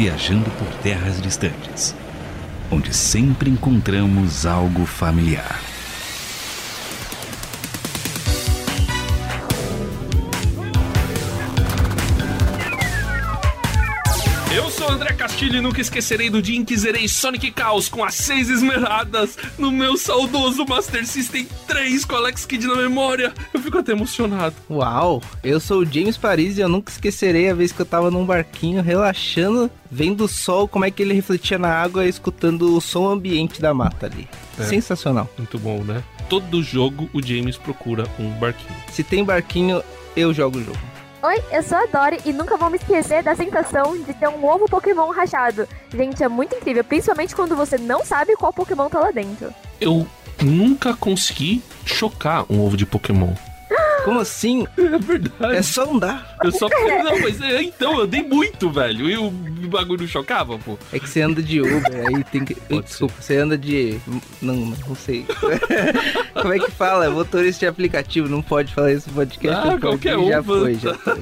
viajando por terras distantes, onde sempre encontramos algo familiar. E nunca esquecerei do dia em que zerei Sonic Chaos com as seis esmeraldas no meu saudoso Master System 3 com Alex Kidd na memória. Eu fico até emocionado. Uau, eu sou o James Paris e eu nunca esquecerei a vez que eu tava num barquinho relaxando, vendo o sol, como é que ele refletia na água, escutando o som ambiente da mata ali. É. Sensacional. Muito bom, né? Todo jogo o James procura um barquinho. Se tem barquinho, eu jogo o jogo. Oi, eu sou a Dory e nunca vou me esquecer da sensação de ter um ovo Pokémon rachado. Gente, é muito incrível, principalmente quando você não sabe qual Pokémon tá lá dentro. Eu nunca consegui chocar um ovo de Pokémon. Como assim? É verdade. É só andar. Eu só. Não, mas é, então, eu andei muito, velho. E o bagulho chocava, pô. É que você anda de Uber, aí tem que. Pode Desculpa, você anda de. Não, não sei. Como é que fala? Motorista de aplicativo, não pode falar isso no podcast. Ah, qualquer um, Já foi, já foi.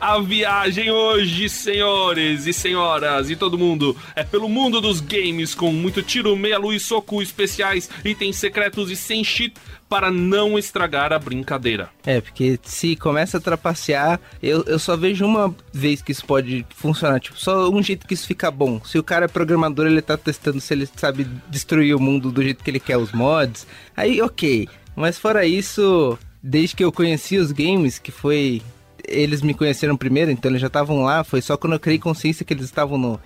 A viagem hoje, senhores e senhoras e todo mundo, é pelo mundo dos games com muito tiro, meia luz, soco especiais, itens secretos e sem cheat para não estragar a brincadeira. É, porque se começa a trapacear, eu, eu só vejo uma vez que isso pode funcionar. Tipo, só um jeito que isso fica bom. Se o cara é programador, ele tá testando se ele sabe destruir o mundo do jeito que ele quer, os mods. Aí, ok. Mas fora isso, desde que eu conheci os games, que foi. Eles me conheceram primeiro, então eles já estavam lá. Foi só quando eu criei consciência que eles estavam no,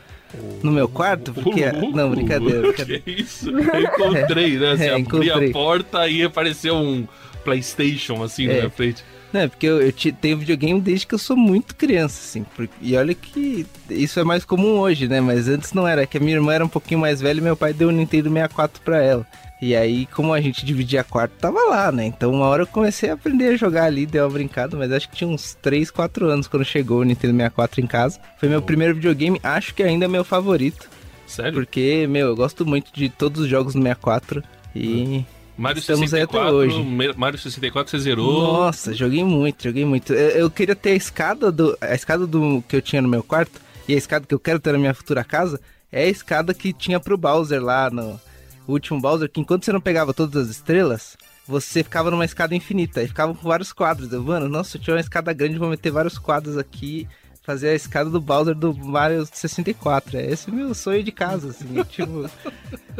no meu quarto. Porque. Ô, louco, Não, brincadeira, brincadeira. Que isso? Eu encontrei, né? Você É, abria encontrei. a porta e apareceu um PlayStation assim na É. minha frente. Não, é porque eu, eu te- tenho videogame desde que eu sou muito criança, assim. por- e olha que isso é mais comum hoje, né? Mas antes não era, que a minha irmã era um pouquinho mais velha e meu pai deu o Nintendo 64 pra ela. E aí, como a gente dividia quarto, tava lá, né? Então uma hora eu comecei a aprender a jogar ali, deu uma brincada, mas acho que tinha uns 3, 4 anos quando chegou o Nintendo 64 em casa. Foi meu primeiro videogame, acho que ainda é meu favorito. Sério? Porque, meu, eu gosto muito de todos os jogos do 64 e... Mario Estamos aí até 64, hoje. Mario 64 você zerou. Nossa, joguei muito, joguei muito. Eu, eu queria ter a escada do. A escada do que eu tinha no meu quarto e a escada que eu quero ter na minha futura casa é a escada que tinha pro Bowser lá no o último Bowser, que enquanto você não pegava todas as estrelas, você ficava numa escada infinita e ficava com vários quadros. Eu, mano, nossa, eu tinha uma escada grande, vou meter vários quadros aqui. Fazer a escada do Bowser do Mario 64. É esse meu sonho de casa, assim. tipo,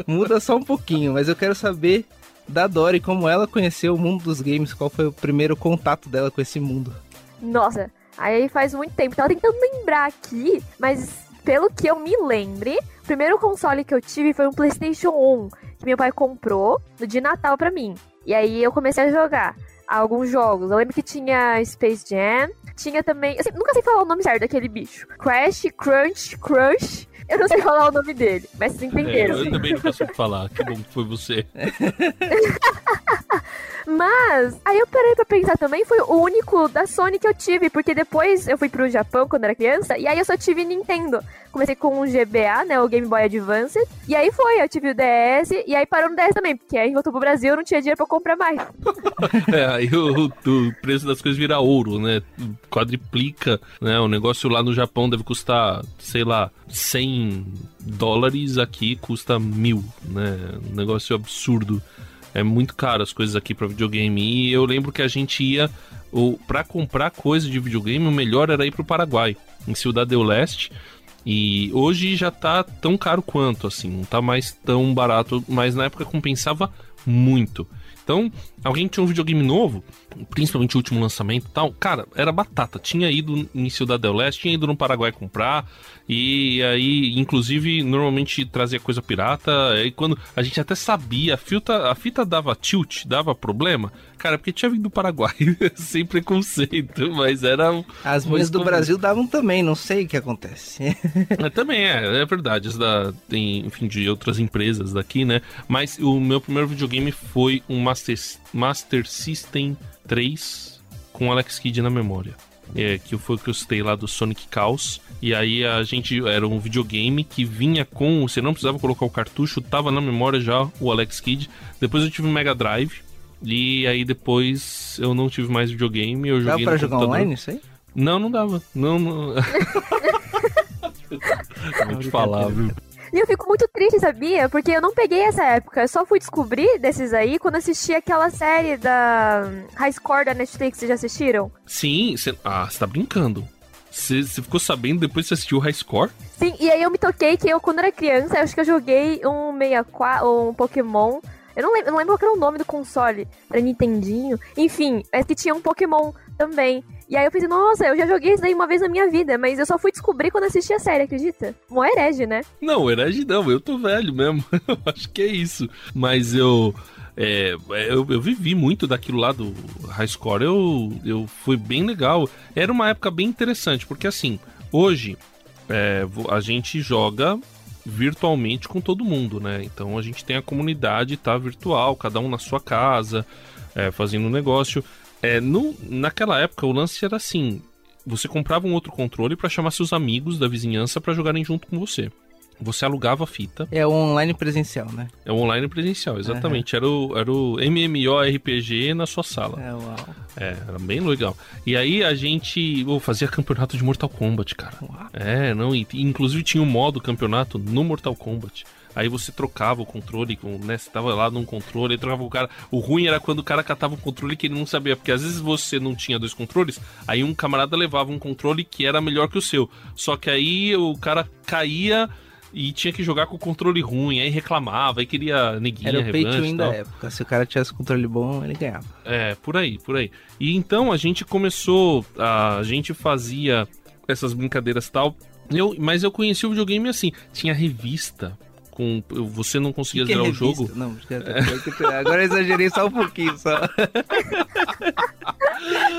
muda só um pouquinho, mas eu quero saber da Dory, como ela conheceu o mundo dos games, qual foi o primeiro contato dela com esse mundo. Nossa, aí faz muito tempo. Tava tentando lembrar aqui, mas pelo que eu me lembre, o primeiro console que eu tive foi um PlayStation 1, que meu pai comprou no de Natal pra mim. E aí eu comecei a jogar alguns jogos. Eu lembro que tinha Space Jam, tinha também. Eu sempre- nunca sei falar o nome certo daquele bicho. Crash, Crunch, Crush. Eu não sei falar o nome dele, mas vocês É, entenderam. eu também nunca soube falar. Que bom que foi você. Mas, aí eu parei pra pensar também, foi o único da Sony que eu tive, porque depois eu fui pro Japão quando era criança, e aí eu só tive Nintendo. Comecei com o GBA, né, o Game Boy Advance, e aí foi, eu tive o DS, e aí parou no DS também, porque aí voltou pro Brasil, eu não tinha dinheiro pra comprar mais. É, aí o, o preço das coisas vira ouro, né? Quadriplica, né? O negócio lá no Japão deve custar, sei lá, 100 dólares, aqui custa mil, né? Um negócio absurdo. É muito caro as coisas aqui pra videogame. E eu lembro que a gente ia, o, pra comprar coisa de videogame, o melhor era ir pro Paraguai, em Ciudad del Leste. E hoje já tá tão caro quanto, assim, não tá mais tão barato, mas na época compensava muito. Então, alguém tinha um videogame novo, principalmente o último lançamento e tal, cara, era batata. Tinha ido em Ciudad del Leste, tinha ido no Paraguai comprar, e aí, inclusive, normalmente trazia coisa pirata. E quando a gente até sabia, a fita, a fita dava tilt, dava problema, cara, porque tinha vindo do Paraguai, sem preconceito, mas era. As minhas do Brasil davam também, não sei o que acontece. É, também é, é verdade. Isso da, tem, enfim, de outras empresas daqui, né? Mas o meu primeiro videogame foi um Master, Master System 3 com Alex Kidd na memória. É, que foi o que eu citei lá do Sonic Chaos. E aí a gente era um videogame que vinha com. Você não precisava colocar o cartucho, tava na memória já o Alex Kidd. Depois eu tive um Mega Drive. E aí depois eu não tive mais videogame. Eu Dava joguei pra no jogar computador. online isso aí? Não, não dava. Não, não... Vou te falar, viu? E eu fico muito triste, sabia? Porque eu não peguei essa época. Eu só fui descobrir desses aí quando assisti aquela série da High Score da Netflix. Vocês já assistiram? Sim, cê... ah, você tá brincando. Você ficou sabendo depois que você assistiu o High Score? Sim, e aí eu me toquei que eu, quando era criança, eu acho que eu joguei um 64, um Pokémon. Eu não lembro, eu não lembro qual era o nome do console pra Nintendinho. Enfim, é que tinha um Pokémon também. E aí eu pensei, nossa, eu já joguei isso daí uma vez na minha vida, mas eu só fui descobrir quando assisti a série, acredita? Um herege, né? Não, herege não, eu tô velho mesmo. eu acho que é isso. Mas eu. É, eu, eu, vivi muito daquilo lá do High Score, eu, eu foi bem legal. Era uma época bem interessante, porque assim, hoje é, a gente joga virtualmente com todo mundo, né? Então a gente tem a comunidade tá virtual, cada um na sua casa, é, fazendo um negócio. É, no, naquela época o lance era assim: você comprava um outro controle para chamar seus amigos da vizinhança para jogarem junto com você. Você alugava a fita. É o online presencial, né? É o online presencial, exatamente. Uhum. Era, o, era o MMORPG na sua sala. É, uau. É, era bem legal. E aí a gente oh, fazia campeonato de Mortal Kombat, cara. Uau. É, não, e, inclusive tinha um modo campeonato no Mortal Kombat. Aí você trocava o controle, com, né? Você tava lá num controle, aí trocava o cara. O ruim era quando o cara catava um controle que ele não sabia, porque às vezes você não tinha dois controles, aí um camarada levava um controle que era melhor que o seu. Só que aí o cara caía e tinha que jogar com o controle ruim, aí reclamava, aí queria neguinha, Era o pay to win da época, se o cara tivesse controle bom, ele ganhava. É, por aí, por aí. E então a gente começou, a, a gente fazia essas brincadeiras tal, eu, mas eu conheci o videogame assim, tinha revista com você não conseguia que zerar é o jogo. Não, é. agora eu exagerei só um pouquinho só.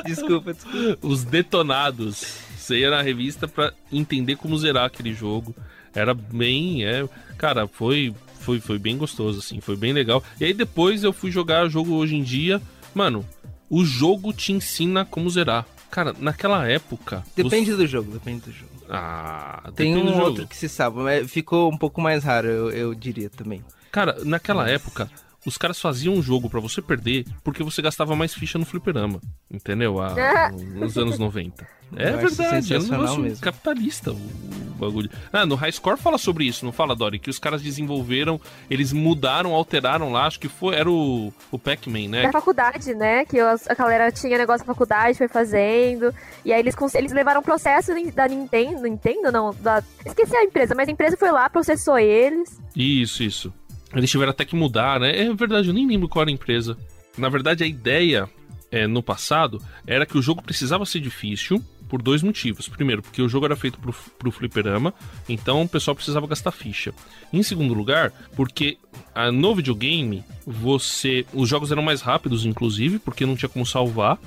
desculpa, desculpa. Os detonados. Você ia na revista para entender como zerar aquele jogo. Era bem, é, cara, foi foi foi bem gostoso assim, foi bem legal. E aí depois eu fui jogar jogo hoje em dia. Mano, o jogo te ensina como zerar. Cara, naquela época. Depende do jogo, depende do jogo. Ah, tem um outro que se sabe, mas ficou um pouco mais raro, eu, eu diria também. Cara, naquela mas... época, os caras faziam um jogo para você perder porque você gastava mais ficha no fliperama, entendeu? Ah, nos anos 90. É eu verdade, é um negócio mesmo. capitalista o, o, bagulho. Ah, no High Score fala sobre isso, não fala, Dory? Que os caras desenvolveram, eles mudaram, alteraram lá, acho que foi, era o, o Pac-Man, né? Da faculdade, né? Que a galera tinha negócio da faculdade, foi fazendo, e aí eles, eles levaram o processo da Nintendo, Nintendo não, da... Esqueci a empresa, mas a empresa foi lá, processou eles. Isso, isso. Eles tiveram até que mudar, né? É verdade, eu nem lembro qual era a empresa. Na verdade, a ideia é, no passado era que o jogo precisava ser difícil por dois motivos. Primeiro, porque o jogo era feito pro, pro fliperama, então o pessoal precisava gastar ficha. Em segundo lugar, porque a, no videogame, você. Os jogos eram mais rápidos, inclusive, porque não tinha como salvar.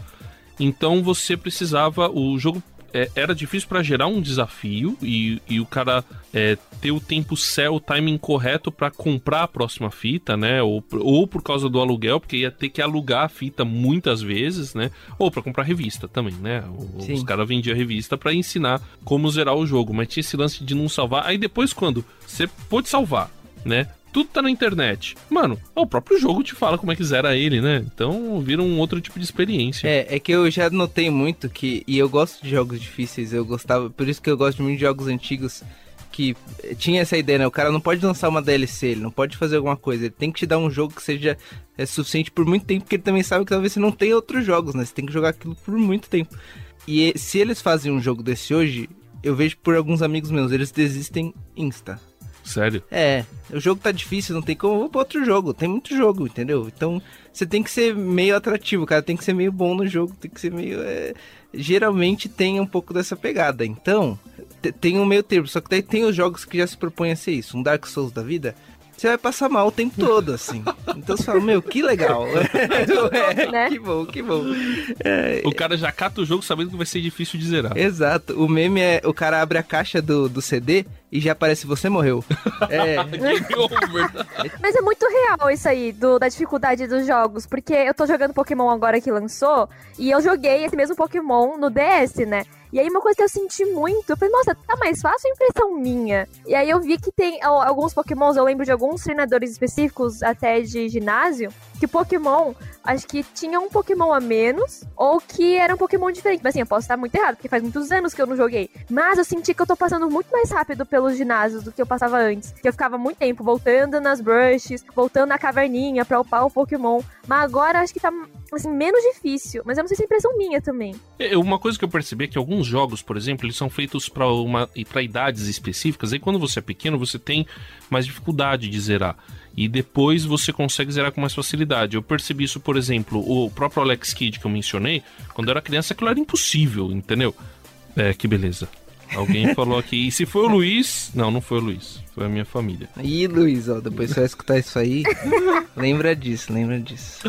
Então você precisava. O jogo é, era difícil para gerar um desafio e, e o cara é, ter o tempo certo, o timing correto para comprar a próxima fita, né? Ou, ou por causa do aluguel, porque ia ter que alugar a fita muitas vezes, né? Ou para comprar revista também, né? Os caras vendiam revista para ensinar como zerar o jogo, mas tinha esse lance de não salvar. Aí depois, quando você pôde salvar, né? Tudo tá na internet. Mano, o próprio jogo te fala como é que zera ele, né? Então vira um outro tipo de experiência. É, é que eu já notei muito que. E eu gosto de jogos difíceis, eu gostava. Por isso que eu gosto muito de jogos antigos que tinha essa ideia, né? O cara não pode lançar uma DLC, ele não pode fazer alguma coisa, ele tem que te dar um jogo que seja é, suficiente por muito tempo, porque ele também sabe que talvez você não tenha outros jogos, né? Você tem que jogar aquilo por muito tempo. E se eles fazem um jogo desse hoje, eu vejo por alguns amigos meus, eles desistem insta. Sério? É, o jogo tá difícil, não tem como, vou pra outro jogo. Tem muito jogo, entendeu? Então, você tem que ser meio atrativo, cara. Tem que ser meio bom no jogo, tem que ser meio. É... Geralmente tem um pouco dessa pegada. Então, tem um meio termo. Só que daí tem os jogos que já se propõem a ser isso. Um Dark Souls da vida você vai passar mal o tempo todo, assim. Então você fala, meu, que legal. é, né? Que bom, que bom. É, o cara já cata o jogo sabendo que vai ser difícil de zerar. Exato. O meme é, o cara abre a caixa do, do CD e já aparece você morreu. É. Mas é muito real isso aí, do, da dificuldade dos jogos, porque eu tô jogando Pokémon agora que lançou, e eu joguei esse mesmo Pokémon no DS, né? E aí uma coisa que eu senti muito, eu falei, nossa, tá mais fácil impressão minha. E aí eu vi que tem alguns pokémons, eu lembro de alguns treinadores específicos, até de ginásio, que Pokémon, acho que tinha um Pokémon a menos, ou que era um Pokémon diferente. Mas assim, eu posso estar muito errado, porque faz muitos anos que eu não joguei. Mas eu senti que eu tô passando muito mais rápido pelos ginásios do que eu passava antes. Que eu ficava muito tempo voltando nas brushes, voltando na caverninha pra upar o Pokémon. Mas agora acho que tá, assim, menos difícil. Mas eu não sei se é impressão minha também. É, Uma coisa que eu percebi é que alguns jogos, por exemplo, eles são feitos para uma para idades específicas. Aí quando você é pequeno, você tem mais dificuldade de zerar. E depois você consegue zerar com mais facilidade. Eu percebi isso, por exemplo, o próprio Alex Kidd que eu mencionei, quando eu era criança, aquilo era impossível, entendeu? É, que beleza. Alguém falou aqui. E se foi o Luiz. Não, não foi o Luiz. Foi a minha família. Ih, Luiz, ó, depois você vai escutar isso aí. lembra disso, lembra disso.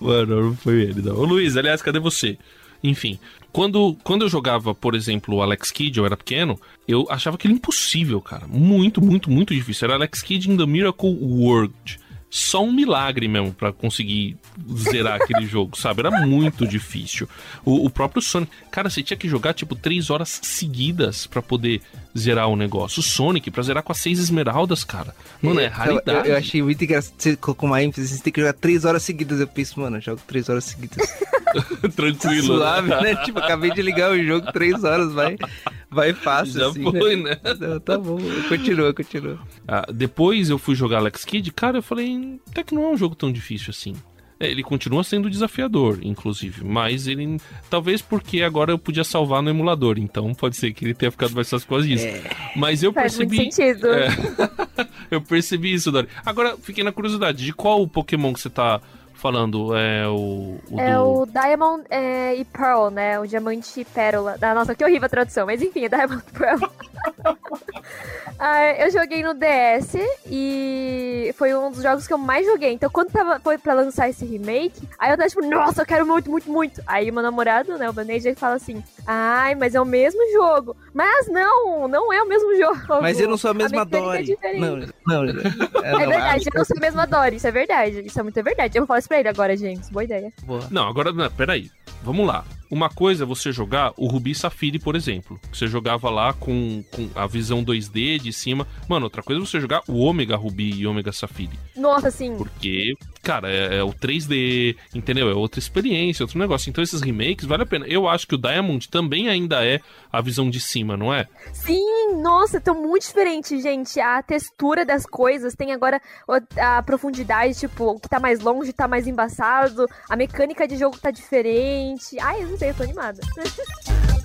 Mano, não foi ele, não. Ô Luiz, aliás, cadê você? Enfim, quando, quando eu jogava, por exemplo, Alex Kidd, eu era pequeno, eu achava aquilo impossível, cara. Muito, muito, muito difícil. Era Alex Kidd in the Miracle World. Só um milagre mesmo pra conseguir zerar aquele jogo, sabe? Era muito difícil. O, o próprio Sonic. Cara, você tinha que jogar tipo três horas seguidas pra poder zerar o negócio. O Sonic, pra zerar com as seis esmeraldas, cara. Mano, é Eu- raridade. Eu, eu achei muito engraçado. Você colocou uma ênfase, você tem que jogar três horas seguidas. Eu penso, mano, eu jogo três horas seguidas. Tranquilo. Suave, né? Tipo, acabei de ligar o jogo, três horas, vai, vai fácil, Já assim. foi, né? né? Não, tá bom, continua, continua. Ah, depois eu fui jogar Alex Kidd, cara, eu falei, até que não é um jogo tão difícil assim. É, ele continua sendo desafiador, inclusive, mas ele. Talvez porque agora eu podia salvar no emulador, então pode ser que ele tenha ficado mais fácil por causa disso. Mas eu Faz muito percebi. sentido. É, eu percebi isso, Dori. Agora, fiquei na curiosidade, de qual Pokémon que você tá falando? É o. o É do- o Diamond é, e Pearl, né? O Diamante e Pérola. Ah, nossa, que horrível a tradução. Mas enfim, é Diamond e Pearl. Ah, eu joguei no DS e foi um dos jogos que eu mais joguei. Então, quando tava, foi pra lançar esse remake, aí eu tava tipo, nossa, eu quero muito, muito, muito. Aí meu namorado, né, o Baneja, ele fala assim: ai, mas é o mesmo jogo. Mas não, não é o mesmo jogo. Mas eu não sou a mesma mecânica é Dory. diferente. não, não, é, É não, verdade, eu não sou a mesma Dory, isso é verdade. Isso é muito verdade. Eu vou falar ele agora, James. Boa ideia. boa. Não, agora, não, peraí. Vamos lá. Uma coisa é você jogar o Rubi Safiri, por exemplo. que Você jogava lá com, com a visão 2D de cima. Mano, outra coisa é você jogar o Ômega Rubi e Ômega Safiri. Nossa, assim, Porque, cara, é, é o 3D, entendeu? É outra experiência, outro negócio. Então esses remakes vale a pena. Eu acho que o Diamond também ainda é a visão de cima, não é? Sim, nossa, tão muito diferente, gente. A textura das coisas tem agora a profundidade, tipo, o que tá mais longe tá mais embaçado, a mecânica de jogo tá diferente. Ai, eu não sei, eu tô animada.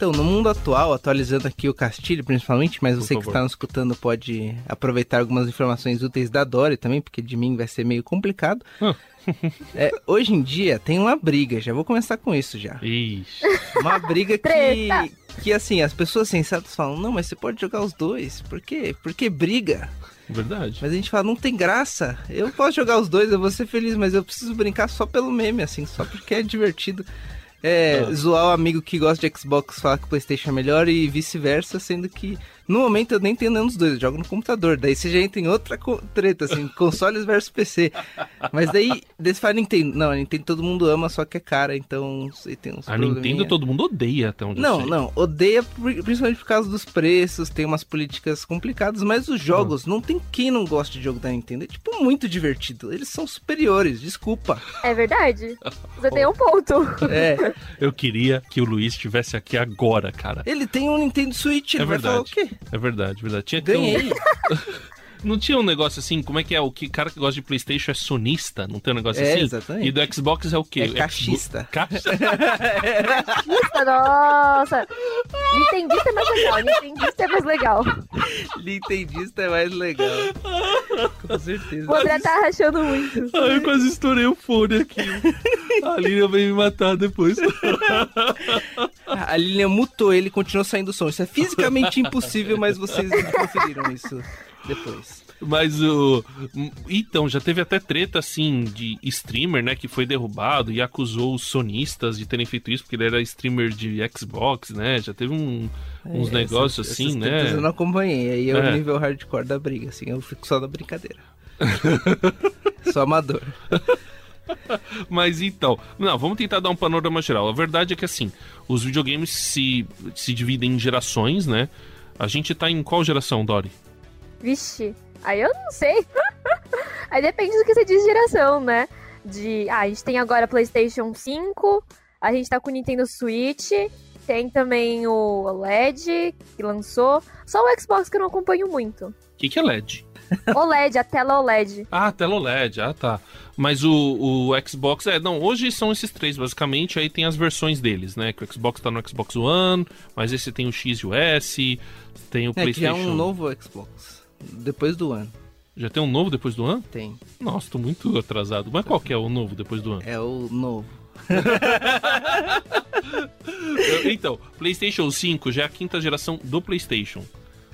Então, no mundo atual, atualizando aqui o Castilho principalmente, mas Por você que favor. está nos escutando pode aproveitar algumas informações úteis da Dory também, porque de mim vai ser meio complicado. Ah. É, hoje em dia tem uma briga, já vou começar com isso já. Ixi. Uma briga que, que assim, as pessoas sensatas falam, não, mas você pode jogar os dois, por quê? Porque briga. Verdade. Mas a gente fala, não tem graça. Eu posso jogar os dois, eu vou ser feliz, mas eu preciso brincar só pelo meme, assim, só porque é divertido. É, Ah. zoar o amigo que gosta de Xbox falar que o Playstation é melhor e vice-versa, sendo que no momento eu nem tenho nenhum dos dois, eu jogo no computador. Daí você já entra em outra treta, assim, consoles versus PC. Mas daí, daí você fala Nintendo. Não, a Nintendo todo mundo ama, só que é cara, então você tem uns A Nintendo todo mundo odeia até onde eu Não, sei. não, odeia principalmente por causa dos preços, tem umas políticas complicadas, mas os jogos, não tem quem não gosta de jogo da Nintendo. É tipo muito divertido. Eles são superiores, desculpa. É verdade. Você tem um ponto. É, Eu queria que o Luiz estivesse aqui agora, cara. ele tem um Nintendo Switch, ele É vai falar o verdade. quê? É verdade, verdade. Tinha que ter um- Ganhei. Não tinha um negócio assim, como é que é? O que cara que gosta de Playstation é sonista? Não tem um negócio É, assim? exatamente. E do Xbox é o quê? É O cachista. Xbox- Caixa? Nossa. Nintendista é mais legal. Nintendista é mais legal. Nintendista é mais legal. Com certeza. O André tá rachando muito. Ai, eu quase estourei o fone aqui. A Lilian vai me matar depois. A Lilian mutou ele e continuou saindo som. Isso é fisicamente impossível, mas vocês conferiram isso depois. Mas o. Então, já teve até treta assim de streamer, né? Que foi derrubado e acusou os sonistas de terem feito isso, porque ele era streamer de Xbox, né? Já teve um- uns É, negócios essas- assim, essas né? Eu não acompanhei, aí é o É. nível hardcore da briga, assim, eu fico só na brincadeira. só amador. Mas então, não, vamos tentar dar um panorama geral. A verdade é que assim, os videogames se, se dividem em gerações, né? A gente tá em qual geração, Dori? Vixe, aí eu não sei. aí depende do que você diz geração, né? De, ah, a gente tem agora PlayStation 5, a gente tá com o Nintendo Switch, tem também o LED que lançou. Só o Xbox que eu não acompanho muito. O que, que é LED? OLED, a tela OLED. Ah, a tela OLED, ah tá. Mas o, o Xbox, é, não, hoje são esses três basicamente, aí tem as versões deles, né? Que o Xbox tá no Xbox One, mas esse tem o X e o S, tem o é, PlayStation. Que é um novo Xbox, depois do One. Já tem um novo depois do ano? Tem. Nossa, tô muito atrasado. Mas qual que é o novo depois do ano? É o novo. então, PlayStation 5 já é a quinta geração do PlayStation.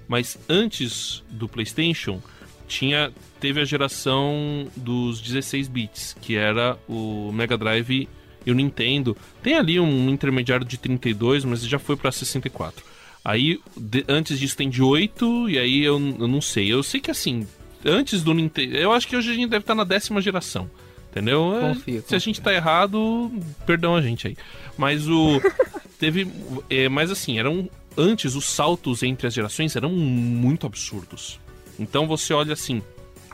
Mas antes do PlayStation, tinha teve a geração dos 16 bits, que era o Mega Drive e o Nintendo. Tem ali um intermediário de 32, mas já foi para 64. Aí, de, antes disso tem de 8, e aí eu, eu não sei. Eu sei que assim, antes do Nintendo. Eu acho que hoje a gente deve estar na décima geração. Entendeu? Confia, é. Se a gente tá errado, perdão a gente aí. Mas o. teve. É, mas assim, eram. Antes, os saltos entre as gerações eram muito absurdos. Então você olha assim,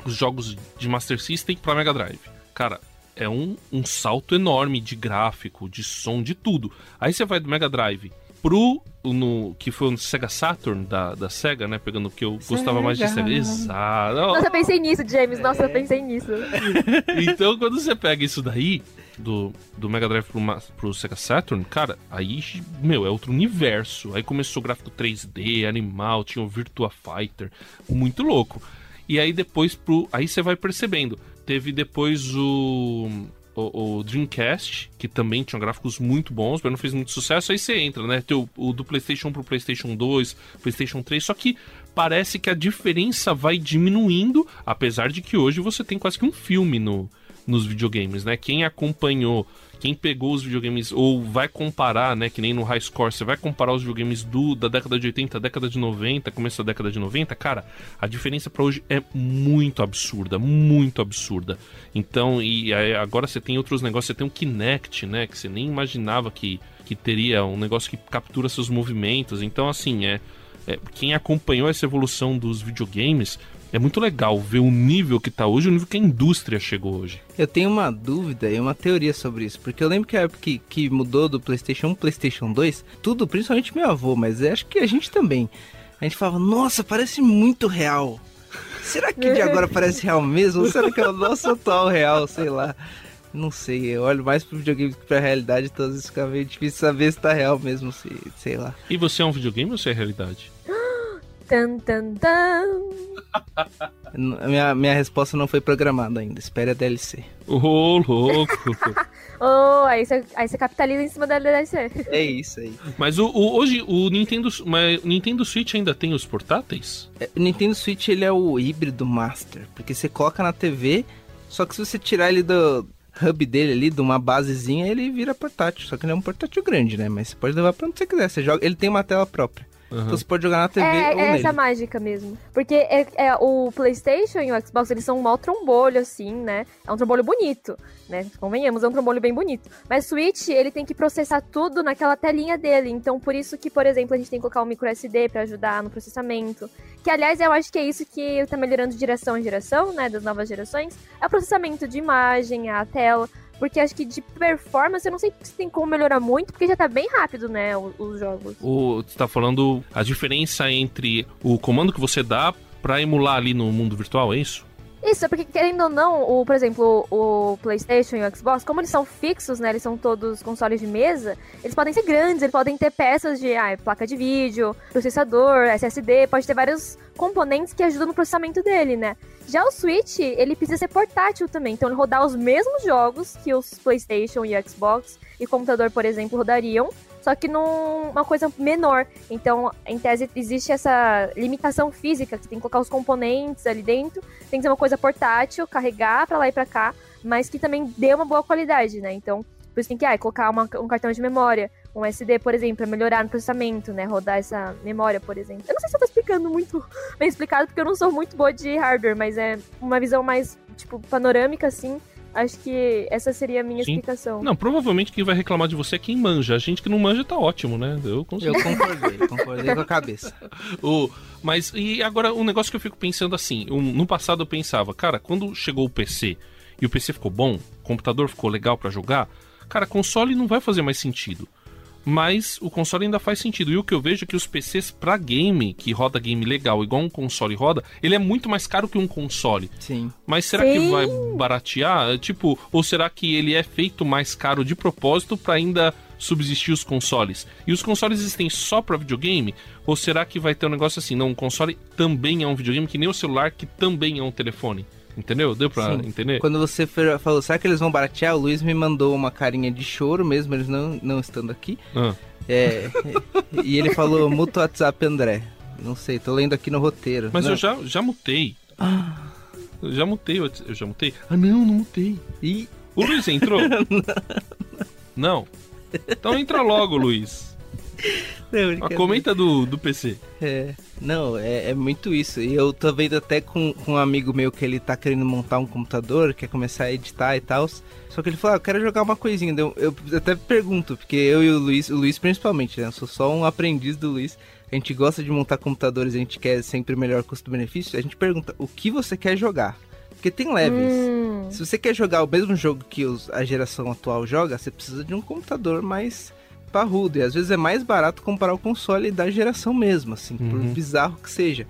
os jogos de Master System para Mega Drive. Cara, é um, um salto enorme de gráfico, de som, de tudo. Aí você vai do Mega Drive pro no que foi o Sega Saturn da, da Sega, né? Pegando o que eu Sega. gostava mais de Sega. Exato. Nossa, eu pensei nisso, James. Nossa, eu pensei nisso. então, quando você pega isso daí, do, do Mega Drive pro, pro Sega Saturn, cara, aí, meu, é outro universo. Aí começou o gráfico 3D, animal, tinha o Virtua Fighter, muito louco. E aí depois pro. Aí você vai percebendo. Teve depois o o, o, Dreamcast, que também tinha gráficos muito bons, mas não fez muito sucesso, aí você entra, né? Tem o, o, do PlayStation pro PlayStation 2, PlayStation 3, só que parece que a diferença vai diminuindo, apesar de que hoje você tem quase que um filme no, nos videogames, né? Quem acompanhou quem pegou os videogames ou vai comparar, né, que nem no High Score, você vai comparar os videogames do da década de 80, década de 90, começo da década de 90, cara, a diferença para hoje é muito absurda, muito absurda. Então, e agora você tem outros negócios, você tem o Kinect, né, que você nem imaginava que que teria um negócio que captura seus movimentos. Então, assim, é, é quem acompanhou essa evolução dos videogames é muito legal ver o nível que tá hoje, o nível que a indústria chegou hoje. Eu tenho uma dúvida e uma teoria sobre isso, porque eu lembro que a época que, que mudou do PlayStation 1 PlayStation 2, tudo, principalmente meu avô, mas acho que a gente também. A gente falava, nossa, parece muito real. Será que de agora parece real mesmo? Ou será que é o nosso atual real? Sei lá. Não sei, eu olho mais pro videogame que pra realidade, então às vezes fica meio difícil saber se tá real mesmo, se, sei lá. E você é um videogame ou você é realidade? Tan, tan, tan. minha, minha resposta não foi programada ainda. Espere a DLC. Ô, oh, louco! oh, aí você, aí você capitaliza em cima da DLC. É isso aí. Mas o, o hoje o Nintendo, mas, o Nintendo Switch ainda tem os portáteis? É, o Nintendo Switch ele é o híbrido master. Porque você coloca na TV, só que se você tirar ele do hub dele ali, de uma basezinha, ele vira portátil. Só que não é um portátil grande, né? Mas você pode levar pra onde você quiser. Você joga, ele tem uma tela própria. Uhum. Então você pode jogar na TV é, ou é nele. essa mágica mesmo. Porque é, é, o PlayStation e o Xbox, eles são um mau trombolho, assim, né? É um trombolho bonito, né? Convenhamos, é um trombolho bem bonito. Mas o Switch, ele tem que processar tudo naquela telinha dele. Então, por isso que, por exemplo, a gente tem que colocar um micro SD para ajudar no processamento. Que, aliás, eu acho que é isso que tá melhorando de geração em geração, né? Das novas gerações. É o processamento de imagem, a tela. Porque acho que de performance eu não sei se tem como melhorar muito, porque já tá bem rápido, né, os, os jogos. O, você tá falando a diferença entre o comando que você dá para emular ali no mundo virtual, é isso? Isso, é porque querendo ou não, o, por exemplo, o PlayStation e o Xbox, como eles são fixos, né? Eles são todos consoles de mesa, eles podem ser grandes, eles podem ter peças de ah, placa de vídeo, processador, SSD, pode ter vários componentes que ajudam no processamento dele, né? Já o Switch, ele precisa ser portátil também, então ele rodar os mesmos jogos que os PlayStation e Xbox e computador, por exemplo, rodariam, só que numa coisa menor. Então, em tese, existe essa limitação física, que tem que colocar os componentes ali dentro, tem que ser uma coisa portátil, carregar para lá e para cá, mas que também dê uma boa qualidade, né? Então, por isso tem que ah, colocar uma, um cartão de memória, um SD, por exemplo, para melhorar no processamento, né? Rodar essa memória, por exemplo. Eu não sei se eu tô explicando muito bem explicado, porque eu não sou muito boa de hardware, mas é uma visão mais, tipo, panorâmica, assim, Acho que essa seria a minha Sim. explicação. Não, provavelmente quem vai reclamar de você é quem manja. A gente que não manja tá ótimo, né? Eu consigo. Eu concordei, concordei com a cabeça. O, mas, e agora, um negócio que eu fico pensando assim: um- no passado eu pensava, cara, quando chegou o PC e o PC ficou bom, o computador ficou legal pra jogar, cara, console não vai fazer mais sentido. Mas o console ainda faz sentido. E o que eu vejo é que os PCs pra game, que roda game legal, igual um console roda, ele é muito mais caro que um console. Sim. Mas será que Sim. vai baratear? Tipo, ou será que ele é feito mais caro de propósito pra ainda subsistir os consoles? E os consoles existem só pra videogame? Ou será que vai ter um negócio assim, não, um console também é um videogame, que nem o celular, que também é um telefone? Entendeu? Deu pra Sim. entender? Quando você falou, será que eles vão baratear? O Luiz me mandou uma carinha de choro mesmo, eles não, não estando aqui. Ah, É, e ele falou, muta o WhatsApp, André. Não sei, tô lendo aqui no roteiro. mas Não. eu já, já mutei. Eu já mutei, eu eu já mutei. Ah, não, não mutei. Ih, O Luiz entrou? não. Então entra logo, Luiz. Não, A brincadeira. comenta do, do PC. É, não, é, é muito isso. E eu tô vendo até com, com um amigo meu que ele tá querendo montar um computador, quer começar a editar e tal. Só que ele falou, ah, eu quero jogar uma coisinha. Eu, eu até pergunto, porque eu e o Luiz, o Luiz principalmente, né? Eu sou só um aprendiz do Luiz. A gente gosta de montar computadores, a gente quer sempre o melhor custo-benefício. A gente pergunta, o que você quer jogar? Porque tem levels. Hum, Se você quer jogar o mesmo jogo que os- a geração atual joga, você precisa de um computador mais parrudo. E às vezes é mais barato comprar o console da geração mesmo, assim, por Uhum. bizarro que seja.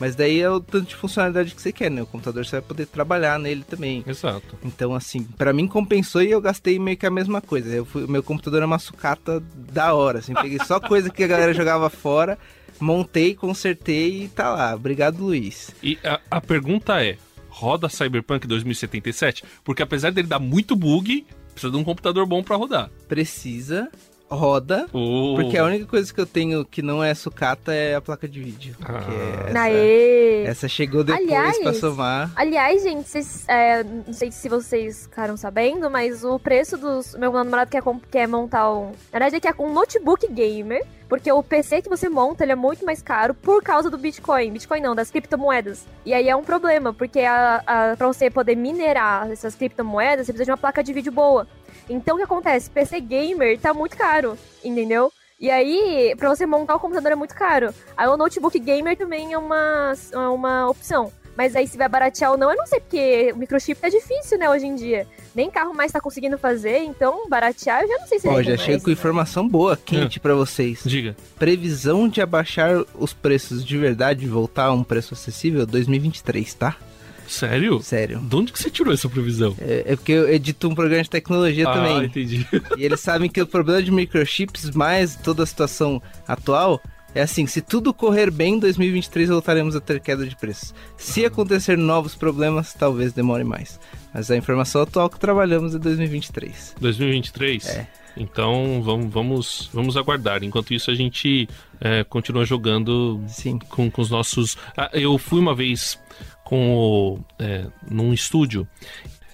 Mas daí é o tanto de funcionalidade que você quer, né? O computador você vai poder trabalhar nele também. Exato. Então, assim, pra mim compensou e eu gastei meio que a mesma coisa. Eu fui, meu computador é uma sucata da hora, assim. Peguei só coisa que a galera jogava fora, montei, consertei e tá lá. Obrigado, Luiz. E a, a pergunta é: roda Cyberpunk 2077? Porque apesar dele dar muito bug, precisa de um computador bom pra rodar. Precisa, roda, Oh. Porque a única coisa que eu tenho que não é sucata é a placa de vídeo. Porque Ah. essa, Aê! essa chegou depois Aliás- pra somar. Aliás, gente, vocês, é, não sei se vocês ficaram sabendo, mas o preço dos. Meu namorado quer, quer montar um. Na verdade, ele quer um notebook gamer. Porque o PC que você monta, ele é muito mais caro por causa do Bitcoin. Bitcoin não, das criptomoedas. E aí é um problema, porque a, a, pra você poder minerar essas criptomoedas, você precisa de uma placa de vídeo boa. Então o que acontece? PC gamer tá muito caro, entendeu? E aí, pra você montar o computador é muito caro. Aí o notebook gamer também é uma, é uma opção. Mas aí se vai baratear ou não, eu não sei, porque o microchip é difícil, né, hoje em dia. Nem carro mais tá conseguindo fazer, então baratear eu já não sei se Ó, vai já chego com informação boa, quente pra vocês. Diga. Previsão de abaixar os preços de verdade e voltar a um preço acessível 2023, tá? Sério? Sério. De onde que você tirou essa previsão? É, é porque eu edito um programa de tecnologia ah, também. entendi. E eles sabem que o problema de microchips, mais toda a situação atual, é assim: se tudo correr bem, em 2023 voltaremos a ter queda de preços. Se acontecer novos problemas, talvez demore mais. Mas a informação atual que trabalhamos é 2023. 2023? É. Então vamos, vamos, vamos aguardar. Enquanto isso, a gente é, continua jogando Sim. com, com os nossos. Ah, eu fui uma vez com o, é, num estúdio.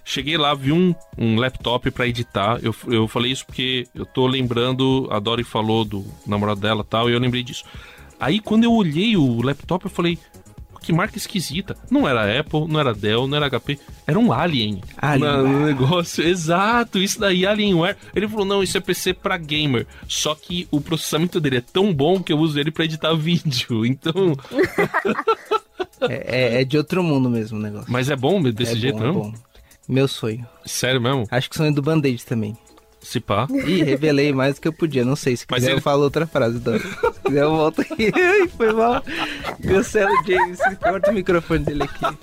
Cheguei lá, vi um, um laptop pra editar. Eu, eu falei isso porque eu tô lembrando, a Dori falou do namorado dela e tal, e eu lembrei disso. Aí quando eu olhei o laptop, eu falei, que marca esquisita. Não era Apple, não era Dell, não era HP, era um Alien. Alienware. No negócio. Exato, isso daí, Alienware. Ele falou, não, isso é PC pra gamer. Só que o processamento dele é tão bom que eu uso ele pra editar vídeo. Então, É, é- é de outro mundo mesmo o negócio. mas é bom desse é jeito, bom, é não? bom. Meu sonho. Sério mesmo? Acho que sonho do Band-Aid também. Se pá. Ih, revelei mais do que eu podia. Não sei. Se Mas quiser, ele- eu falo outra frase, Dora. Se quiser, eu volto aqui. Foi mal. Cancela o James. Corta o microfone dele aqui.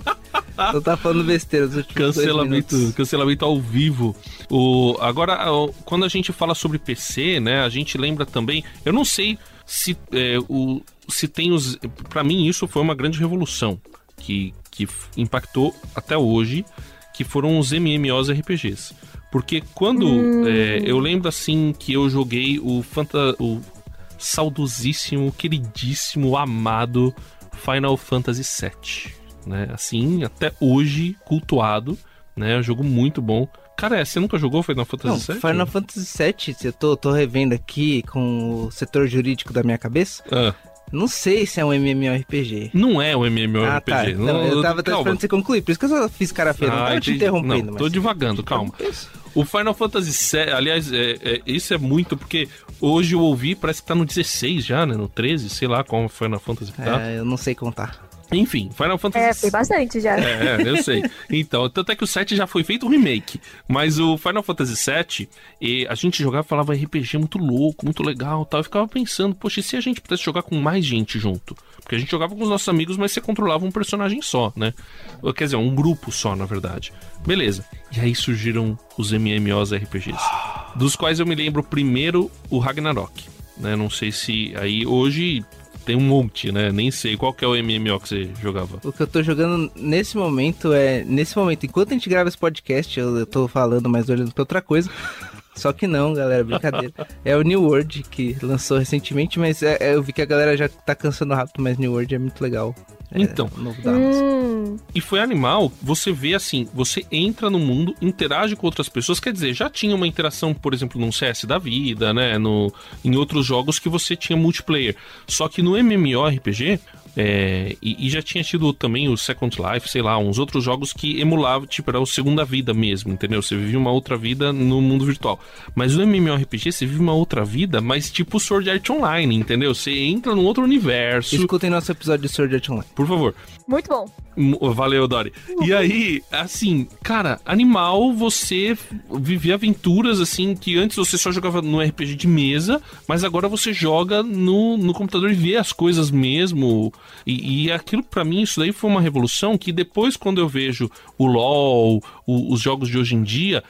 Eu tava falando besteira últimos Cancelamento, cancelamento ao vivo. O, agora, quando a gente fala sobre PC, né, a gente lembra também. Eu não sei se é, o se tem os. Para mim isso foi uma grande revolução que que impactou até hoje, que foram os MMOs RPGs. Porque quando é, eu lembro assim que eu joguei o Fanta, o saudosíssimo, queridíssimo, amado Final Fantasy VII, né? Assim, até hoje cultuado, né? É um jogo muito bom. Cara, você nunca jogou Final Fantasy Não, VII? Final Fantasy VII, eu tô, tô revendo aqui com o setor jurídico da minha cabeça. Ah, Não sei se é um MMORPG. Não é um MMORPG. Ah, tá. Não, Não, eu tava até calma. esperando você concluir, por isso que eu só fiz cara feia. Não Ah, tava te interrompendo, Não, tô mas... divagando, calma. Isso. O Final Fantasy VII, aliás, é, é, isso é muito porque hoje eu ouvi, parece que tá no 16 já, né? No 13, sei lá qual Final Fantasy que tá. É, eu não sei contar. Enfim, Final Fantasy É, foi bastante já. É, eu sei. Então, tanto é que o 7 já foi feito um remake. Mas o Final Fantasy VII, e a gente jogava e falava RPG muito louco, muito legal tal. Eu ficava pensando, poxa, e se a gente pudesse jogar com mais gente junto? Porque a gente jogava com os nossos amigos, mas você controlava um personagem só, né? Quer dizer, um grupo só, na verdade. Beleza. E aí surgiram os MMOs RPGs. Dos quais eu me lembro primeiro o Ragnarok. Né? Não sei se aí hoje tem um monte, né? Nem sei qual que é o MMO que você jogava. O que eu tô jogando nesse momento é. Nesse momento, enquanto a gente grava esse podcast, eu, eu tô falando, mas olhando pra outra coisa. Só que não, galera, brincadeira. É o New World que lançou recentemente, mas é- é, eu vi que a galera já tá cansando rápido, mas New World é muito legal. É, Então. o Amazon. Hum, E foi animal, você vê assim, você entra no mundo, interage com outras pessoas, quer dizer, já tinha uma interação, por exemplo, num CS da vida, né, no, em outros jogos que você tinha multiplayer. Só que no MMORPG, é, e, e já tinha tido também o Second Life, sei lá, uns outros jogos que emulavam, tipo, era o Segunda Vida mesmo, entendeu? Você vivia uma outra vida no mundo virtual. Mas no MMORPG, você vive uma outra vida, mas tipo Sword Art Online, entendeu? Você entra num outro universo. Escutem nosso episódio de Sword Art Online. Por favor. muito bom. Valeu, Dori. E aí, assim, cara, animal você viver aventuras assim que antes você só jogava no RPG de mesa, mas agora você joga no, no computador e vê as coisas mesmo. E, e aquilo pra mim, isso daí foi uma revolução que depois, quando eu vejo o LoL, o- os jogos de hoje em dia.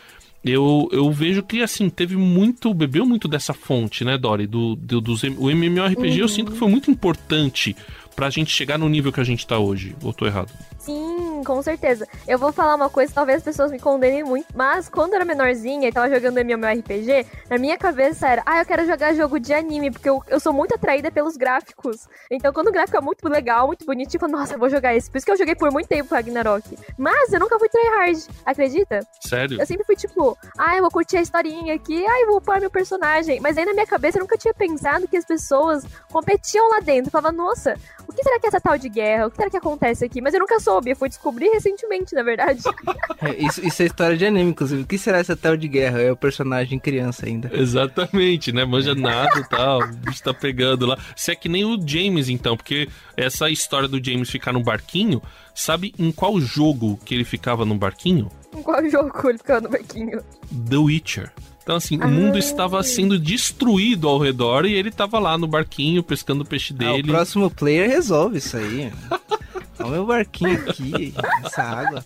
Eu, eu vejo que, assim, teve muito. Bebeu muito dessa fonte, né, Dori? Do, do, dos, o MMORPG eu sinto que foi muito importante pra gente chegar no nível que a gente tá hoje. Ou tô errado? Sim, com certeza. Eu vou falar uma coisa, talvez as pessoas me condenem muito, mas quando eu era menorzinha e tava jogando MMORPG, na minha cabeça era, ah, eu quero jogar jogo de anime, porque eu, eu sou muito atraída pelos gráficos. Então, quando o gráfico é muito legal, muito bonito, eu falo, nossa, eu vou jogar esse. Por isso que eu joguei por muito tempo Ragnarok. Mas eu nunca fui tryhard, acredita? Sério? Eu sempre fui tipo, ah, eu vou curtir a historinha aqui, ah, eu vou pôr meu personagem. Mas aí na minha cabeça eu nunca tinha pensado que as pessoas competiam lá dentro. Falava, nossa, o que será que é essa tal de guerra? O que será que acontece aqui? Mas eu nunca soube, eu fui descobrir recentemente, na verdade. É, isso, isso é história de anime, inclusive. O que será essa tal de guerra? É o personagem criança ainda. Exatamente, né? Manja nada e tal. O bicho tá pegando lá. Se é que nem o James, então, porque essa história do James ficar no barquinho, sabe em qual jogo que ele ficava no barquinho? em qual jogo ele ficava no barquinho? The Witcher. Então, assim, o mundo Ah. estava sendo destruído ao redor e ele tava lá no barquinho pescando o peixe Ah, o dele. próximo player resolve isso aí. Olha o meu barquinho aqui, essa água.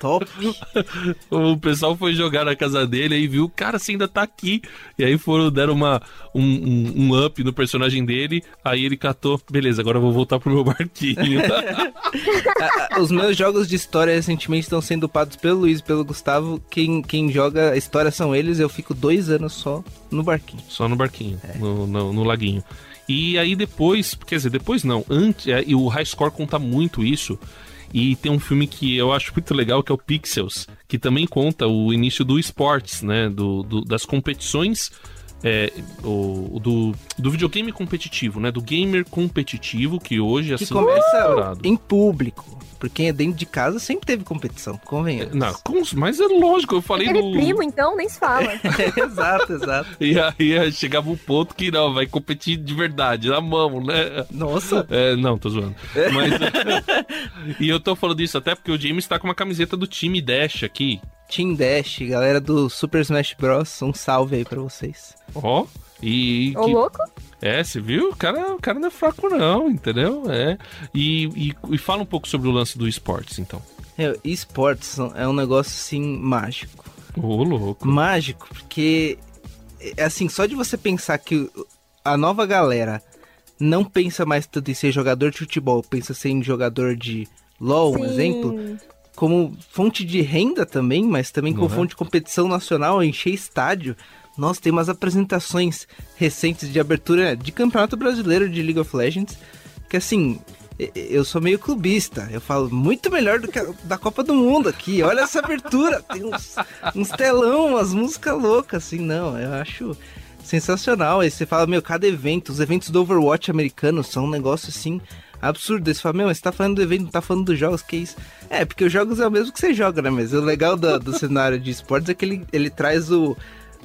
Top. O pessoal foi jogar na casa dele aí viu, cara, você ainda tá aqui. E aí foram, deram uma, um, um, um up no personagem dele. Aí ele catou, beleza, agora eu vou voltar pro meu barquinho. Os meus jogos de história recentemente estão sendo upados pelo Luiz e pelo Gustavo. Quem, quem joga a história são eles. Eu fico dois anos só no barquinho. Só no barquinho, no, no, no laguinho. E aí depois, quer dizer, depois não, antes, é, e o High Score conta muito isso. E tem um filme que eu acho muito legal, que é o Pixels, que também conta o início do esportes, né? Do, do- das competições. É, o, do, do videogame competitivo, né? Do gamer competitivo, que hoje Que assim. começa estourado. em público. Porque é dentro de casa sempre teve competição, convenhamos. Não, com- mas é lógico, eu falei Aquele do. primo, então, nem se fala. exato, exato. E aí é, chegava um ponto que não, vai competir de verdade, na mão, né? Nossa. É, não, tô zoando. Mas, e eu tô falando isso até porque o James tá com uma camiseta do time Dash aqui. Team Dash, galera do Super Smash Bros. Um salve aí pra vocês. Ó. E. Ô, que- louco? é, você viu? O cara, o cara não é fraco, não, entendeu? É. E, e, e fala um pouco sobre o lance do esportes, então. É, esportes é um negócio assim mágico. Ô, louco. Mágico, porque é assim, só de você pensar que a nova galera não pensa mais tanto em ser jogador de futebol, pensa ser em jogador de LoL, um exemplo, como fonte de renda também, mas também como é? fonte de competição nacional, encher estádio. Nossa, tem umas apresentações recentes de abertura de Campeonato Brasileiro de League of Legends, que assim, eu sou meio clubista. Eu falo muito melhor do que a da Copa do Mundo aqui. Olha essa abertura, tem uns, uns telão, umas músicas loucas, assim, não, eu acho sensacional. Aí você fala, meu, cada evento, os eventos do Overwatch americano são um negócio assim absurdo. Você fala, meu, você tá falando do evento, não tá falando dos jogos, que isso? É, porque os jogos é o mesmo que você joga, né? Mas o legal do, do cenário de esportes é que ele, ele traz o,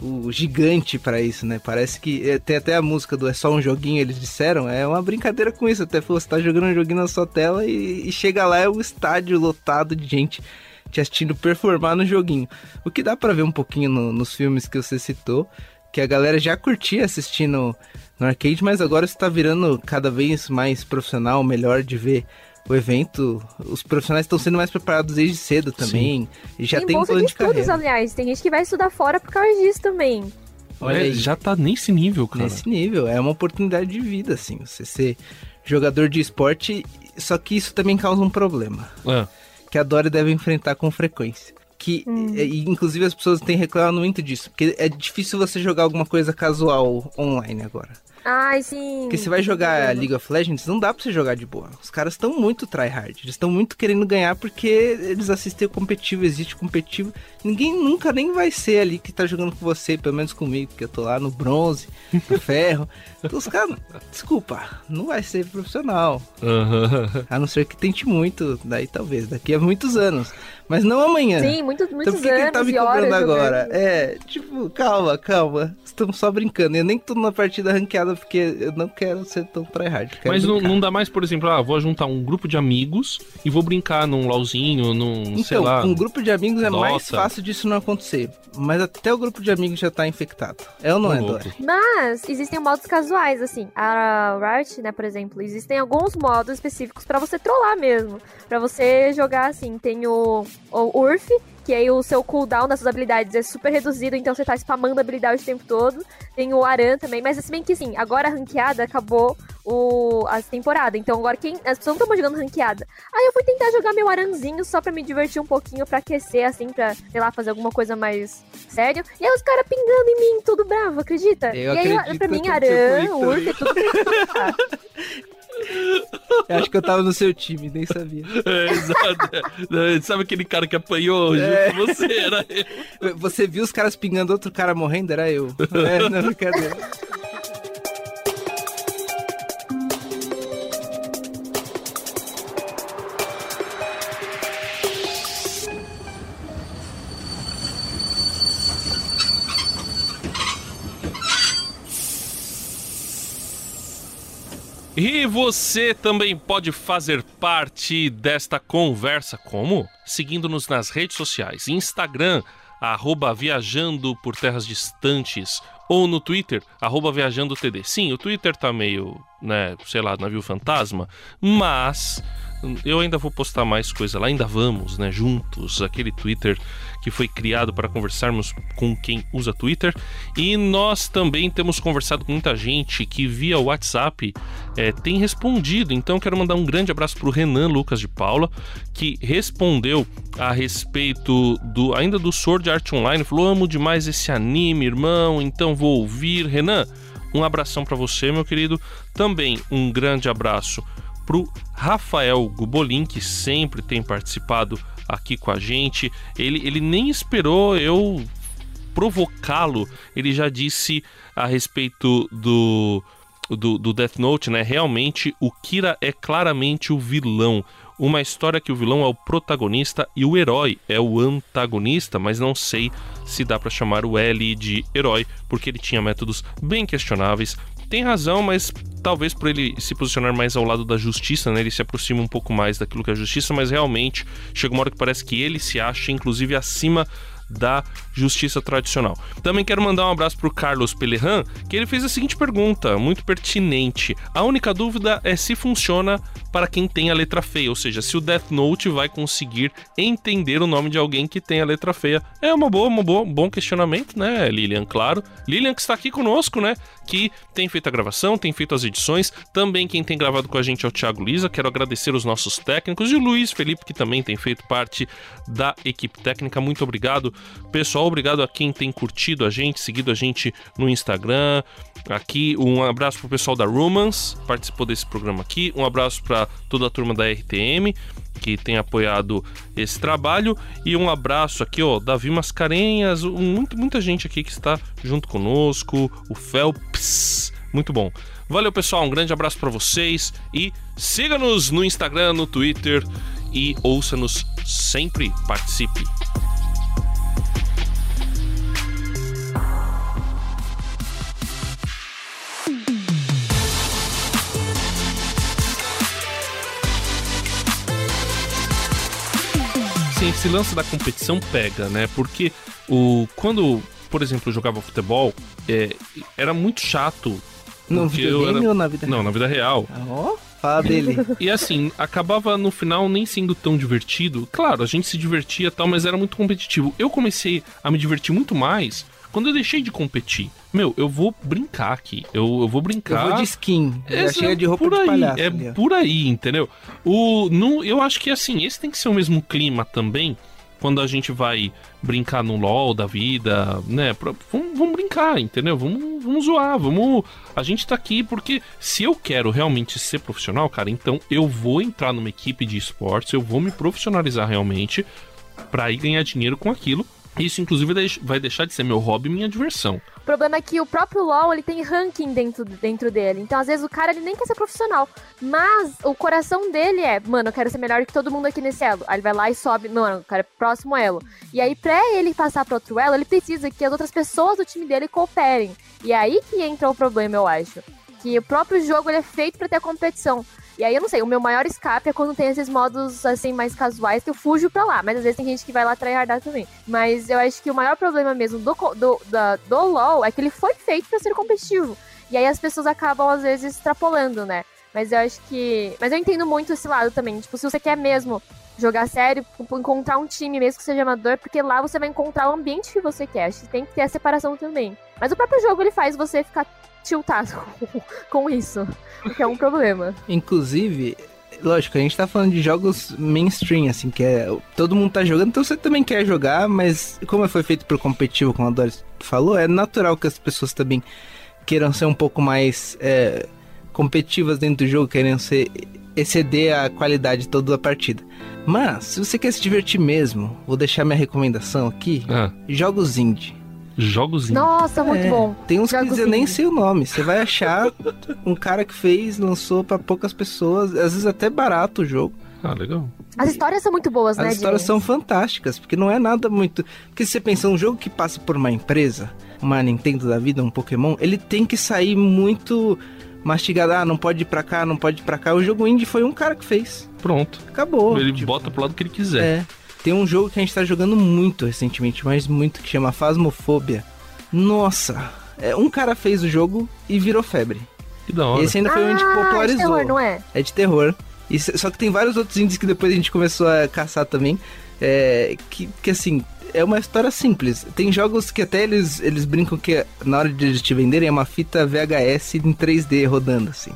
o gigante para isso, né? Parece que é, tem até a música do É Só Um Joguinho, eles disseram, é uma brincadeira com isso. Até você tá jogando um joguinho na sua tela e, e chega lá é o estádio lotado de gente te assistindo performar no joguinho. O que dá para ver um pouquinho no, nos filmes que você citou, que a galera já curtia assistindo no arcade, mas agora está virando cada vez mais profissional, melhor de ver o evento. Os profissionais estão sendo mais preparados desde cedo também. E já tem, tem um plano de, de estudos, carreira. aliás. Tem gente que vai estudar fora por causa disso também. Olha, é, já tá nesse nível, cara. Nesse nível, é uma oportunidade de vida, assim. Você ser jogador de esporte, só que isso também causa um problema. É. Que a Dory deve enfrentar com frequência que hum. inclusive as pessoas têm reclamado muito disso, porque é difícil você jogar alguma coisa casual online agora. Ai, sim. Porque você vai jogar League of Legends, não dá pra você jogar de boa. Os caras estão muito tryhard. Eles estão muito querendo ganhar porque eles assistem o competitivo, existe competitivo. Ninguém nunca nem vai ser ali que tá jogando com você, pelo menos comigo, porque eu tô lá no bronze, no ferro. Então os caras, desculpa, não vai ser profissional. Uhum. A não ser que tente muito, daí talvez, daqui a muitos anos. Mas não amanhã. Sim, muitos, muitos então, por que anos. Que ele tá me cobrando agora? Jogando. É, tipo, calma, calma. Estamos só brincando. Eu nem tô na partida ranqueada porque eu não quero ser tão tryhard. Mas não, não, dá mais, por exemplo, ah, vou juntar um grupo de amigos e vou brincar num LOLzinho, num, então, sei lá. um grupo de amigos é Dota. mais fácil disso não acontecer. Mas até o grupo de amigos já tá infectado. É ou não é, Dora? Mas existem modos casuais, assim. A Riot, né, por exemplo, existem alguns modos específicos para você trollar mesmo. para você jogar assim. Tem o, o URF, que aí o seu cooldown das suas habilidades é super reduzido, então você tá spamando habilidade o tempo todo. Tem o Aran também, mas se bem que sim, agora a ranqueada acabou o, a temporada. Então agora quem. As pessoas não estão jogando ranqueada. Aí eu fui tentar jogar meu aranzinho só pra me divertir um pouquinho, pra aquecer, assim, pra, sei lá, fazer alguma coisa mais sério. E aí os caras pingando em mim, tudo bravo, acredita? Eu e aí, pra mim, Aran, Urf, tudo. Eu acho que eu tava no seu time, nem sabia. É, exato. Sabe aquele cara que apanhou é. você? Era eu. Você viu os caras pingando outro cara morrendo? Era eu. É, não, brincadeira. E você também pode fazer parte desta conversa, como? Seguindo-nos nas redes sociais, Instagram, arroba Viajando por Terras Distantes, ou no Twitter, arroba ViajandoTD. Sim, o Twitter tá meio, né, sei lá, navio fantasma, mas eu ainda vou postar mais coisa lá, ainda vamos, né, juntos, aquele Twitter que foi criado para conversarmos com quem usa Twitter. E nós também temos conversado com muita gente que via WhatsApp é, tem respondido. Então quero mandar um grande abraço para o Renan Lucas de Paula, que respondeu a respeito do ainda do Sword Art Online. Falou: amo demais esse anime, irmão. Então vou ouvir. Renan, um abração para você, meu querido. Também um grande abraço pro Rafael Gubolin, que sempre tem participado aqui com a gente. Ele, ele nem esperou eu provocá-lo, ele já disse a respeito do, do, do Death Note, né? Realmente o Kira é claramente o vilão. Uma história que o vilão é o protagonista e o herói é o antagonista, mas não sei se dá para chamar o L de herói, porque ele tinha métodos bem questionáveis, tem razão, mas talvez por ele se posicionar mais ao lado da justiça, né? Ele se aproxima um pouco mais daquilo que é a justiça, mas realmente chega uma hora que parece que ele se acha, inclusive, acima da justiça tradicional. Também quero mandar um abraço para o Carlos Pelerran, que ele fez a seguinte pergunta, muito pertinente. A única dúvida é se funciona para quem tem a letra feia, ou seja, se o Death Note vai conseguir entender o nome de alguém que tem a letra feia. É uma boa, uma boa, um bom questionamento, né, Lilian? Claro. Lilian que está aqui conosco, né? Que tem feito a gravação, tem feito as edições. Também quem tem gravado com a gente é o Thiago Lisa. Quero agradecer os nossos técnicos e o Luiz Felipe, que também tem feito parte da equipe técnica. Muito obrigado Pessoal, obrigado a quem tem curtido a gente, seguido a gente no Instagram. Aqui, um abraço pro pessoal da Romance, participou desse programa aqui. Um abraço para toda a turma da RTM que tem apoiado esse trabalho. E um abraço aqui, ó, Davi Mascarenhas, um, muita gente aqui que está junto conosco, o Felps, muito bom. Valeu, pessoal, um grande abraço para vocês e siga-nos no Instagram, no Twitter e ouça-nos sempre, participe. Assim, esse lance da competição pega, né? Porque o quando, por exemplo, eu jogava futebol, é, era muito chato. No videogame era... ou na vida Não, real? na vida real. Ó, oh, fala dele. E assim, acabava no final nem sendo tão divertido. Claro, a gente se divertia e tal, mas era muito competitivo. Eu comecei a me divertir muito mais quando eu deixei de competir. Meu, eu vou brincar aqui. Eu, eu vou brincar. Eu vou de skin. Essa- chega de roupa por de aí, palhaço. É ali, por aí, entendeu? O, no, eu acho que assim, esse tem que ser o mesmo clima também. Quando a gente vai brincar no LOL da vida, né? Pra- vamos, vamos brincar, entendeu? Vamos, vamos zoar, vamos. A gente tá aqui porque se eu quero realmente ser profissional, cara, então eu vou entrar numa equipe de esportes, eu vou me profissionalizar realmente pra ir ganhar dinheiro com aquilo. Isso, inclusive, vai deixar de ser meu hobby e minha diversão. O problema é que o próprio LoL, ele tem ranking dentro, dentro dele. Então, às vezes, o cara, ele nem quer ser profissional. Mas o coração dele é, mano, eu quero ser melhor que todo mundo aqui nesse elo. Aí ele vai lá e sobe, mano, o cara é próximo elo. E aí, pra ele passar pro outro elo, ele precisa que as outras pessoas do time dele cooperem. E é aí que entra o problema, eu acho. Que o próprio jogo, ele é feito pra ter competição. E aí, eu não sei, o meu maior escape é quando tem esses modos, assim, mais casuais, que eu fujo pra lá. Mas às vezes tem gente que vai lá tryhardar também. Mas eu acho que o maior problema mesmo do, do, do LoL é que ele foi feito pra ser competitivo. E aí as pessoas acabam, às vezes, extrapolando, né? Mas eu acho que... Mas eu entendo muito esse lado também. Tipo, se você quer mesmo jogar sério, tipo, encontrar um time mesmo que seja amador, porque lá você vai encontrar o ambiente que você quer. Acho que tem que ter a separação também. Mas o próprio jogo, ele faz você ficar tiltado com, com isso. O que é um problema. Inclusive, lógico, a gente tá falando de jogos mainstream, assim, que é. Todo mundo tá jogando, então você também quer jogar, mas como foi feito pro competitivo, como a Doris falou, é natural que as pessoas também queiram ser um pouco mais é, competitivas dentro do jogo, querem ser. exceder a qualidade toda da partida. Mas, se você quer se divertir mesmo, vou deixar minha recomendação aqui: Ah, jogos indie. Jogos Nossa, muito É, bom. Tem uns Jogos que eu nem sei o nome. Você vai achar um cara que fez, lançou pra poucas pessoas, às vezes até barato o jogo. Ah, legal. As histórias são muito boas, né, As histórias James? são fantásticas, porque não é nada muito. Porque se você pensa, um jogo que passa por uma empresa, uma Nintendo da vida, um Pokémon, ele tem que sair muito mastigado. Ah, não pode ir pra cá, não pode ir pra cá. O jogo indie foi um cara que fez. Pronto. Acabou. Ele Tipo, bota pro lado que ele quiser. É. Tem um jogo que a gente tá jogando muito recentemente, mas muito, que chama Phasmophobia. Nossa! É, um cara fez o jogo e virou febre. Que da hora. Esse ainda foi onde ah, de popularizou. terror, não é? É de terror. E só que tem vários outros indies que depois a gente começou a caçar também. É, que, que assim, é uma história simples. Tem jogos que até eles, eles brincam que na hora de eles te venderem é uma fita VHS em 3D rodando, assim.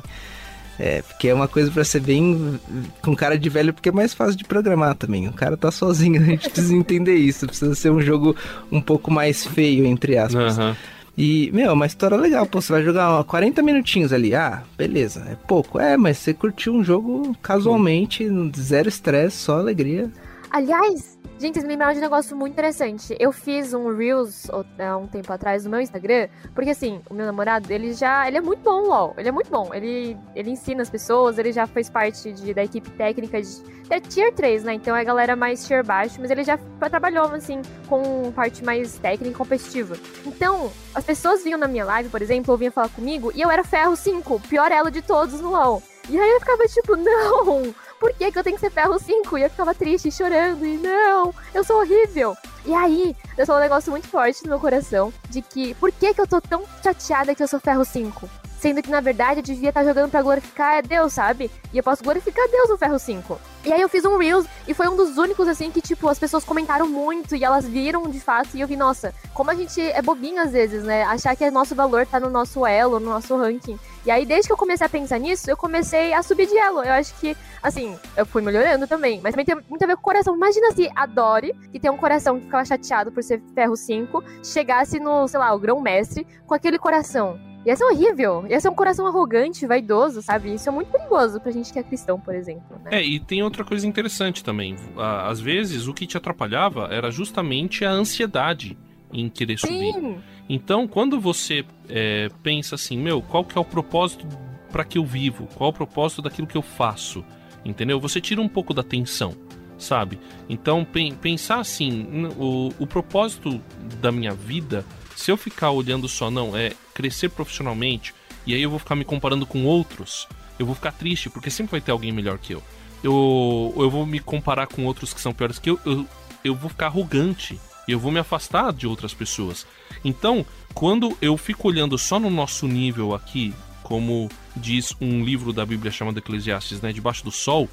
É, porque é uma coisa pra ser bem com cara de velho, porque é mais fácil de programar também. O cara tá sozinho, a gente precisa entender isso. Precisa ser um jogo um pouco mais feio, entre aspas. Aham. E, meu, é uma história legal. Pô, você vai jogar 40 minutinhos ali. Ah, beleza, é pouco. É, mas você curtiu um jogo casualmente, zero estresse, só alegria. Aliás, gente, vocês me lembraram de um negócio muito interessante. Eu fiz um Reels ó, há um tempo atrás no meu Instagram, porque assim, o meu namorado, ele já. Ele é muito bom, LOL. Ele é muito bom. Ele, ele ensina as pessoas, ele já fez parte de, da equipe técnica de. É tier 3, né? Então é a galera mais tier baixo, mas ele já trabalhou, assim, com parte mais técnica e competitiva. Então, as pessoas vinham na minha live, por exemplo, ou vinham falar comigo, e eu era ferro 5, o pior elo de todos no LoL. E aí eu ficava tipo, não, por que, que eu tenho que ser ferro 5? E eu ficava triste, chorando, e não, eu sou horrível. E aí, eu sou um negócio muito forte no meu coração de que, por que, que eu tô tão chateada que eu sou ferro 5? Sendo que, na verdade, eu devia estar jogando pra glorificar Deus, sabe? E eu posso glorificar Deus no ferro 5. E aí eu fiz um Reels e foi um dos únicos, assim, que, tipo, as pessoas comentaram muito e elas viram de fato. E eu vi, nossa, como a gente é bobinho às vezes, né? Achar que nosso valor tá no nosso elo, no nosso ranking. E aí, desde que eu comecei a pensar nisso, eu comecei a subir de elo. Eu acho que, assim, eu fui melhorando também. Mas também tem muito a ver com o coração. Imagina se a Dory, que tem um coração que ficava chateado por ser ferro 5, chegasse no, sei lá, o grão-mestre, com aquele coração. Ia ser horrível. Ia ser um coração arrogante, vaidoso, sabe? Isso é muito perigoso pra gente que é cristão, por exemplo. Né? É, e tem outra coisa interessante também. Às vezes, o que te atrapalhava era justamente a ansiedade em querer Sim. subir. Então, quando você é, pensa assim, meu, qual que é o propósito para que eu vivo? Qual o propósito daquilo que eu faço? Entendeu? Você tira um pouco da tensão, sabe? Então, pensar assim, o, o propósito da minha vida, se eu ficar olhando só, não, é crescer profissionalmente, e aí eu vou ficar me comparando com outros, eu vou ficar triste, porque sempre vai ter alguém melhor que eu. Eu, eu vou me comparar com outros que são piores que eu, eu, eu vou ficar arrogante eu vou me afastar de outras pessoas. Então, quando eu fico olhando só no nosso nível aqui, como diz um livro da Bíblia chamado Eclesiastes, né, debaixo do sol,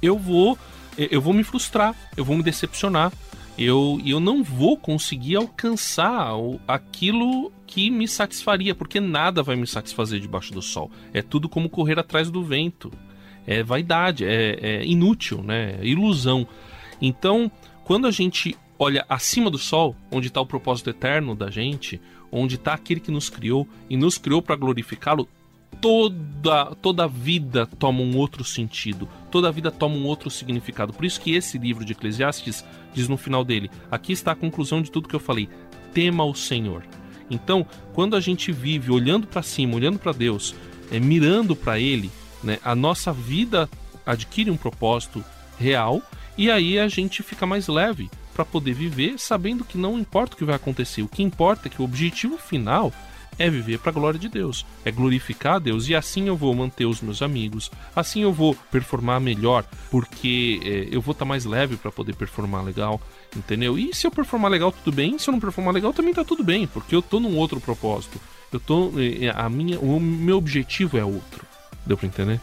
eu vou eu vou me frustrar, eu vou me decepcionar, eu, eu não vou conseguir alcançar aquilo que me satisfaria, porque nada vai me satisfazer debaixo do sol. É tudo como correr atrás do vento. É vaidade, é, é inútil, né? É ilusão. Então, quando a gente olha acima do sol, onde está o propósito eterno da gente, onde está aquele que nos criou e nos criou para glorificá-lo, toda toda vida toma um outro sentido, toda vida toma um outro significado. Por isso que esse livro de Eclesiastes diz no final dele: aqui está a conclusão de tudo que eu falei. Tema o Senhor. Então, quando a gente vive olhando para cima, olhando para Deus, é, mirando para Ele, né, a nossa vida adquire um propósito real e aí a gente fica mais leve para poder viver sabendo que não importa o que vai acontecer, o que importa é que o objetivo final é viver para a glória de Deus, é glorificar a Deus e assim eu vou manter os meus amigos, assim eu vou performar melhor, porque é, eu vou estar tá mais leve para poder performar legal, entendeu? E se eu performar legal tudo bem, se eu não performar legal também tá tudo bem, porque eu tô num outro propósito. Eu tô é, a minha o meu objetivo é outro. Deu para entender?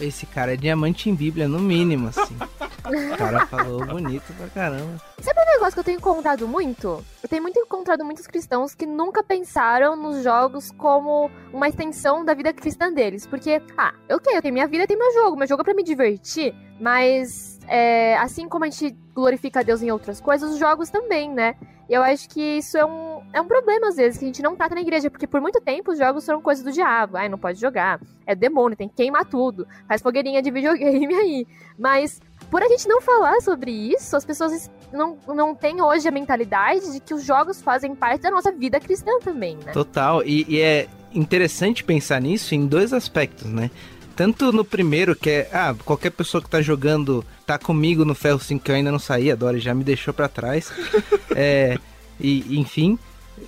Esse cara é diamante em Bíblia, no mínimo, assim. o cara falou bonito pra caramba. Sabe um negócio que eu tenho encontrado muito? Eu tenho muito encontrado muitos cristãos que nunca pensaram nos jogos como uma extensão da vida cristã deles. Porque, ah, quero, eu tenho minha vida, tem meu jogo. Meu jogo é pra me divertir. Mas, é, assim como a gente glorifica a Deus em outras coisas, os jogos também, né? E eu acho que isso é um, é um problema, às vezes, que a gente não trata na igreja, porque por muito tempo os jogos foram coisas do diabo. Ai, não pode jogar. É demônio, tem que queimar tudo. Faz fogueirinha de videogame aí. Mas por a gente não falar sobre isso, as pessoas não, não têm hoje a mentalidade de que os jogos fazem parte da nossa vida cristã também, né? Total. E, e é interessante pensar nisso em dois aspectos, né? Tanto no primeiro, que é, ah, qualquer pessoa que tá jogando, tá comigo no Ferro 5 que eu ainda não saí, a Dory já me deixou para trás. é, e, enfim,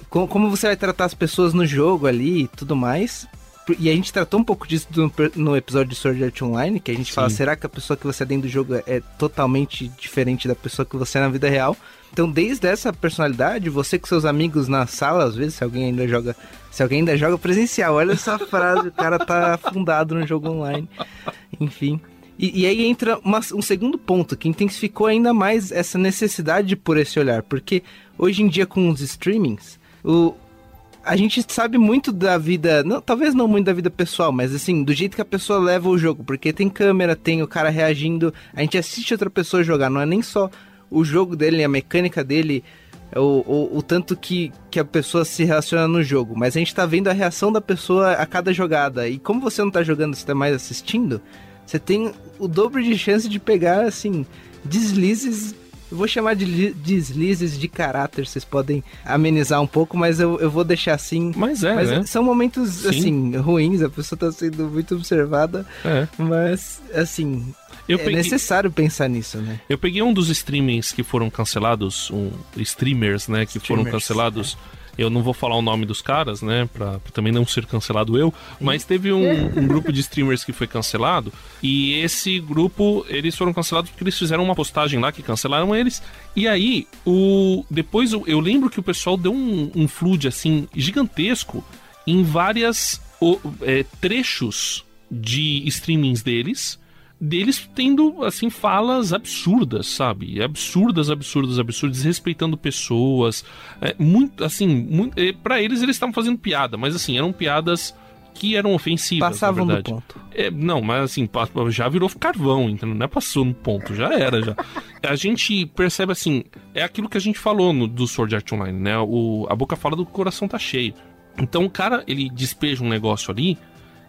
como, como você vai tratar as pessoas no jogo ali e tudo mais. E a gente tratou um pouco disso no, no episódio de Sword Art Online, que a gente Sim. fala, será que a pessoa que você é dentro do jogo é totalmente diferente da pessoa que você é na vida real? Então, desde essa personalidade, você com seus amigos na sala, às vezes, se alguém ainda joga, se alguém ainda joga presencial, olha essa frase, o cara tá afundado no jogo online. Enfim. E, e aí entra uma, um segundo ponto que intensificou ainda mais essa necessidade por esse olhar, porque hoje em dia com os streamings, o, a gente sabe muito da vida, não, talvez não muito da vida pessoal, mas assim, do jeito que a pessoa leva o jogo, porque tem câmera, tem o cara reagindo, a gente assiste outra pessoa jogar, não é nem só o jogo dele, a mecânica dele, o, o, o, tanto que, que a pessoa se relaciona no jogo, mas a gente tá vendo a reação da pessoa a cada jogada. E como você não tá jogando, você tá mais assistindo, você tem o dobro de chance de pegar, assim, deslizes. Eu vou chamar de deslizes de caráter, vocês podem amenizar um pouco, mas eu, eu vou deixar assim. Mas é, mas né? São momentos, Sim. assim, ruins, a pessoa tá sendo muito observada. É. Mas, assim, eu é peguei... necessário pensar nisso, né? Eu peguei um dos streamings que foram cancelados, um, streamers, né, que streamers, foram cancelados. É. Eu não vou falar o nome dos caras, né? Pra, pra também não ser cancelado eu. Mas teve um, um, grupo de streamers que foi cancelado. E esse grupo, eles foram cancelados porque eles fizeram uma postagem lá que cancelaram eles. E aí, o depois eu, eu lembro que o pessoal deu um, um flood assim gigantesco em várias o, é, trechos de streamings deles deles tendo, assim, falas absurdas, sabe? Absurdas, absurdas, absurdas, desrespeitando pessoas. É, muito, assim, muito, é, para eles eles estavam fazendo piada, mas assim, eram piadas que eram ofensivas, Passavam na verdade. do ponto. É, não, mas assim, já virou carvão, então não é passou no ponto, já era, já. a gente percebe assim, é aquilo que a gente falou no, do Sword Art Online, né? O, a boca fala do coração tá cheio. Então o cara, ele despeja um negócio ali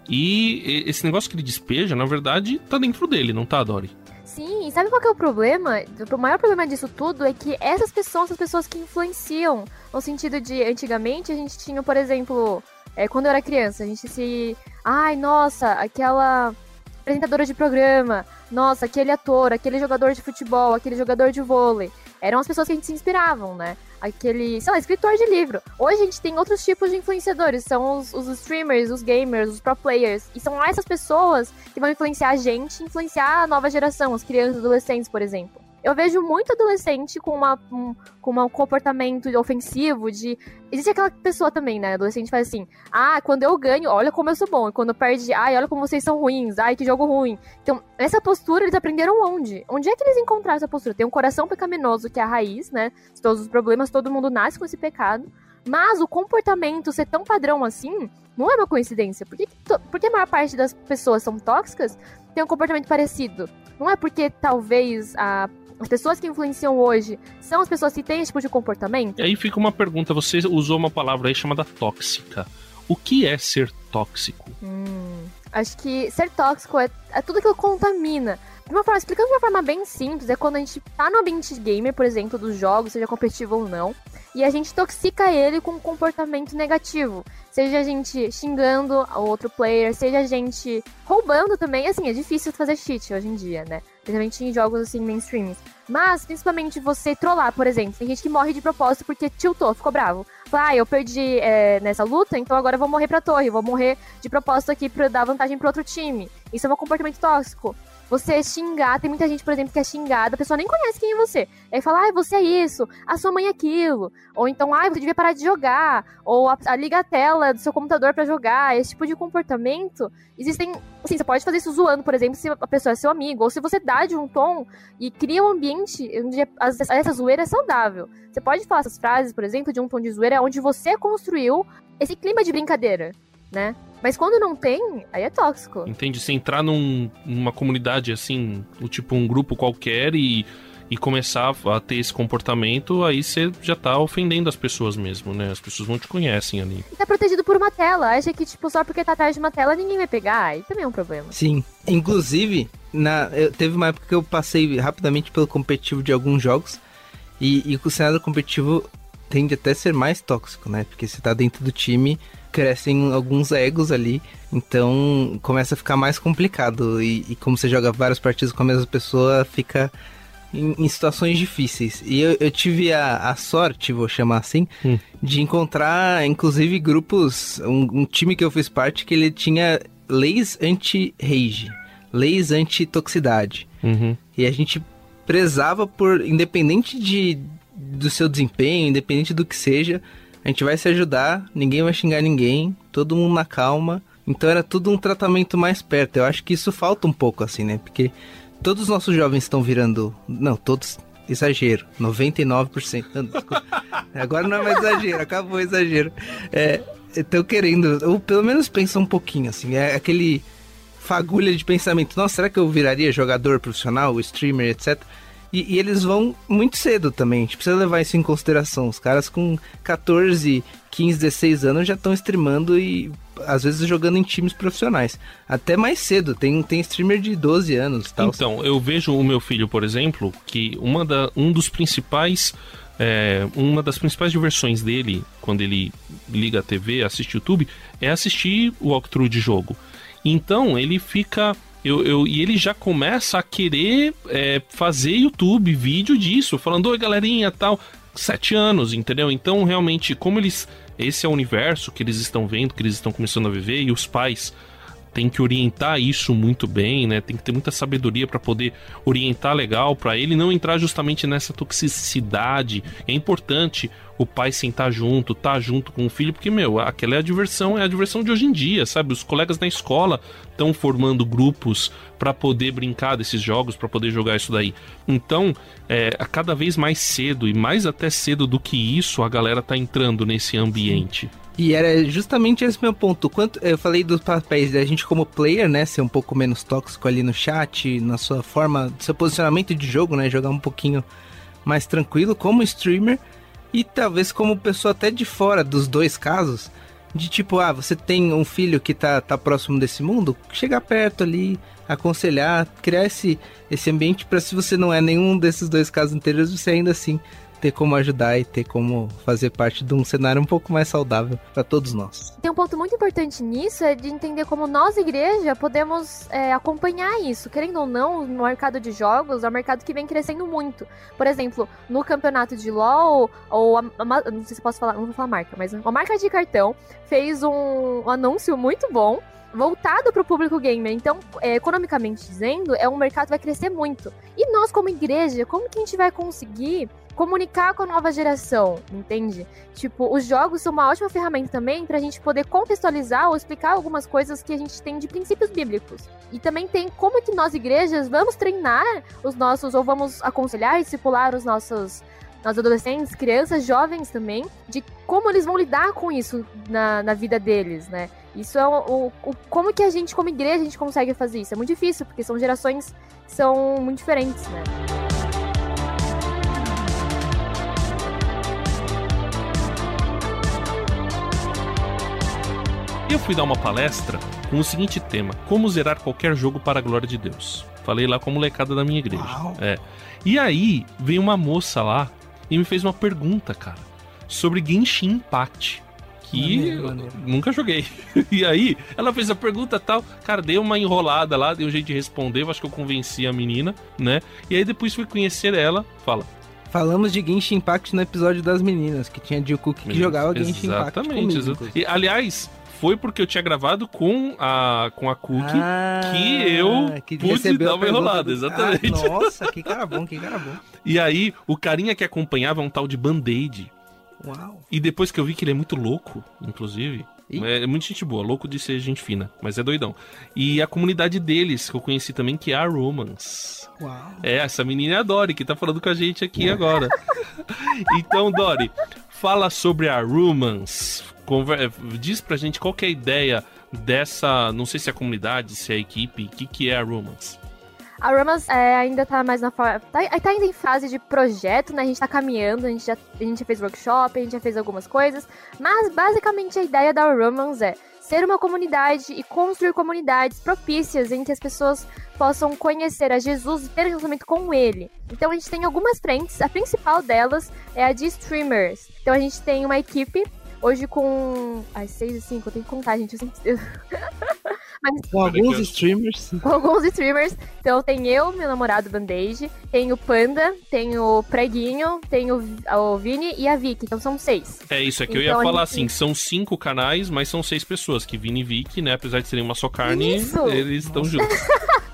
e esse negócio que ele despeja, na verdade, tá dentro dele, não tá, Dory? Sim, e sabe qual é o problema? O maior problema disso tudo é que essas pessoas são as pessoas que influenciam. No sentido de, antigamente, a gente tinha, por exemplo, é, quando eu era criança, a gente se. Ai, nossa, aquela apresentadora de programa, nossa, aquele ator, aquele jogador de futebol, aquele jogador de vôlei. Eram as pessoas que a gente se inspiravam, né? Aquele, sei lá, escritor de livro. Hoje a gente tem outros tipos de influenciadores, são os, os streamers, os gamers, os pro players. E são essas pessoas que vão influenciar a gente, influenciar a nova geração, as crianças, adolescentes, por exemplo. Eu vejo muito adolescente com, uma, um, com um comportamento ofensivo de. Existe aquela pessoa também, né? Adolescente faz assim: ah, quando eu ganho, olha como eu sou bom. E quando perde, ai, olha como vocês são ruins. Ai, que jogo ruim. Então, essa postura eles aprenderam onde? Onde é que eles encontraram essa postura? Tem um coração pecaminoso que é a raiz, né? De todos os problemas, todo mundo nasce com esse pecado. Mas o comportamento ser tão padrão assim não é uma coincidência. Por que, por que a maior parte das pessoas são tóxicas tem um comportamento parecido? Não é porque talvez a as pessoas que influenciam hoje são as pessoas que têm esse tipo de comportamento? E aí fica uma pergunta: você usou uma palavra aí chamada tóxica. O que é ser tóxico? Hum, acho que ser tóxico é, é tudo que contamina. De uma forma, explicando de uma forma bem simples, é quando a gente tá no ambiente gamer, por exemplo, dos jogos, seja competitivo ou não, e a gente toxica ele com um comportamento negativo. Seja a gente xingando o outro player, seja a gente roubando também. Assim, é difícil fazer cheat hoje em dia, né? Principalmente em jogos assim, mainstreams. Mas, principalmente você trollar, por exemplo. Tem gente que morre de propósito porque tiltou, ficou bravo. Fala, ah, eu perdi é, nessa luta, então agora eu vou morrer pra torre. Vou morrer de propósito aqui pra dar vantagem pro outro time. Isso é um comportamento tóxico você xingar, tem muita gente, por exemplo, que é xingada, a pessoa nem conhece quem é você. Aí fala, ah, você é isso, a sua mãe é aquilo. Ou então, ah, você devia parar de jogar. Ou a, a liga a tela do seu computador para jogar. Esse tipo de comportamento. Existem. Assim, você pode fazer isso zoando, por exemplo, se a pessoa é seu amigo. Ou se você dá de um tom e cria um ambiente onde essa zoeira é saudável. Você pode falar essas frases, por exemplo, de um tom de zoeira onde você construiu esse clima de brincadeira, né? Mas quando não tem, aí é tóxico. Entende? Se entrar num, numa comunidade assim, o tipo um grupo qualquer e, e começar a ter esse comportamento, aí você já tá ofendendo as pessoas mesmo, né? As pessoas não te conhecem ali. E tá protegido por uma tela. Acha que, tipo, só porque tá atrás de uma tela ninguém vai pegar. Aí também é um problema. Sim. Inclusive, na, eu, teve uma época que eu passei rapidamente pelo competitivo de alguns jogos. E, e o cenário competitivo tende até a ser mais tóxico, né? Porque você tá dentro do time crescem alguns egos ali, então começa a ficar mais complicado. E, e como você joga várias partidas com a mesma pessoa, fica em, em situações difíceis. E eu, eu tive a, a, sorte, vou chamar assim, hum. de encontrar, inclusive, grupos. Um, um time que eu fiz parte que ele tinha leis anti-rage, leis anti-toxicidade. Uhum. E a gente prezava por, independente de, do seu desempenho, independente do que seja, a gente vai se ajudar, ninguém vai xingar ninguém, todo mundo na calma. Então era tudo um tratamento mais perto. Eu acho que isso falta um pouco, assim, né? Porque todos os nossos jovens estão virando. Não, todos. Exagero. 99%. Agora não é mais exagero, acabou o exagero. É, estão querendo, ou pelo menos pensam um pouquinho, assim. É aquele fagulha de pensamento. Nossa, será que eu viraria jogador profissional, streamer, etc? E, e, eles vão muito cedo também. A gente precisa levar isso em consideração. Os caras com 14, 15, 16 anos já estão streamando e às vezes jogando em times profissionais. Até mais cedo, tem, tem streamer de 12 anos. Tal. Então, eu vejo o meu filho, por exemplo, que uma da, um dos principais. É, uma das principais diversões dele, quando ele liga a TV, assiste YouTube, é assistir o walkthrough de jogo. Então ele fica eu, eu, e ele já começa a querer é, fazer YouTube, vídeo disso, falando, oi galerinha, tal. Sete anos, entendeu? Então, realmente, como eles. Esse é o universo que eles estão vendo, que eles estão começando a viver, e os pais tem que orientar isso muito bem, né? Tem que ter muita sabedoria para poder orientar legal, para ele não entrar justamente nessa toxicidade. É importante o pai sentar junto, tá junto com o filho, porque, meu, aquela é a diversão, é a diversão de hoje em dia, sabe? Os colegas na escola estão formando grupos para poder brincar desses jogos, para poder jogar isso daí. Então, é, cada vez mais cedo, e mais até cedo do que isso, a galera tá entrando nesse ambiente. E era justamente esse meu ponto. Quanto eu falei dos papéis da gente como player, né, ser um pouco menos tóxico ali no chat, na sua forma, seu posicionamento de jogo, né, jogar um pouquinho mais tranquilo como streamer e talvez como pessoa até de fora dos dois casos, De tipo, ah, você tem um filho que tá, tá próximo desse mundo, chegar perto ali, aconselhar, criar esse, esse ambiente para se você não é nenhum desses dois casos anteriores, você ainda assim ter como ajudar e ter como fazer parte de um cenário um pouco mais saudável para todos nós. Tem um ponto muito importante nisso, é de entender como nós, igreja, podemos é, acompanhar isso. Querendo ou não, no mercado de jogos, é um mercado que vem crescendo muito. Por exemplo, no campeonato de LoL, ou a, a, não sei se posso falar, não vou falar marca, mas uma marca de cartão fez um, anúncio muito bom voltado para o público gamer. Então, é, economicamente dizendo, é um mercado que vai crescer muito. E nós, como igreja, como que a gente vai conseguir comunicar com a nova geração, entende? Tipo, os jogos são uma ótima ferramenta também para a gente poder contextualizar ou explicar algumas coisas que a gente tem de princípios bíblicos. E também tem como que nós, igrejas, vamos treinar os nossos, ou vamos aconselhar e discipular os nossos nós adolescentes, crianças, jovens também, de como eles vão lidar com isso na, na vida deles, né? Isso é o, o, como que a gente, como igreja, a gente consegue fazer isso. É muito difícil, porque são gerações que são muito diferentes, né? Eu fui dar uma palestra com o seguinte tema: Como zerar qualquer jogo para a glória de Deus. Falei lá com a molecada da minha igreja. Uau. É. E aí, veio uma moça lá e me fez uma pergunta, cara, sobre Genshin Impact. Que maneiro, maneiro. nunca joguei. e aí, ela fez a pergunta tal. Cara, dei uma enrolada lá, dei um jeito de responder. Acho que eu convenci a menina, né? E aí depois fui conhecer ela. Fala. Falamos de Genshin Impact no episódio das meninas, que tinha Jill Cook que jogava Genshin Impact. Exatamente. Comigo, e, aliás, foi porque eu tinha gravado com a, com a Cookie ah, que eu que pude dar uma enrolada, do... exatamente. Ah, nossa, que cara bom, que cara bom. E aí, o carinha que acompanhava é um tal de Band-Aid. Uau. E depois que eu vi que ele é muito louco, inclusive, é, é muito gente boa, louco de ser gente fina, mas é doidão. E a comunidade deles, que eu conheci também, que é a Romans. Uau. É, essa menina é a Dory, que tá falando com a gente aqui agora. então, Dory, fala sobre a Romans. Conver... Diz pra gente qual é a ideia dessa, não sei se é a comunidade, se é a equipe, o que, que é a Romans. A Ramas é, ainda tá mais na forma. Tá, tá, ainda em fase de projeto, né? A gente tá caminhando, a gente, já, a gente já fez workshop, a gente já fez algumas coisas. Mas basicamente a ideia da Romans é ser uma comunidade e construir comunidades propícias em que as pessoas possam conhecer a Jesus e ter relacionamento com ele. Então a gente tem algumas frentes, a principal delas é a de streamers. Então a gente tem uma equipe, hoje com. Ai, 6 e 5, eu tenho que contar, gente. Eu Mas, com alguns streamers. Com alguns streamers. Então tem eu, meu namorado Bandage, tem o Panda, tem o Preguinho, tem o, o Vini e a Vicky. Então são seis. É isso, é que então, eu ia então, falar gente... assim: são cinco canais, mas são seis pessoas. Que Vini e Vicky, né? Apesar de serem uma só carne, isso. eles estão juntos.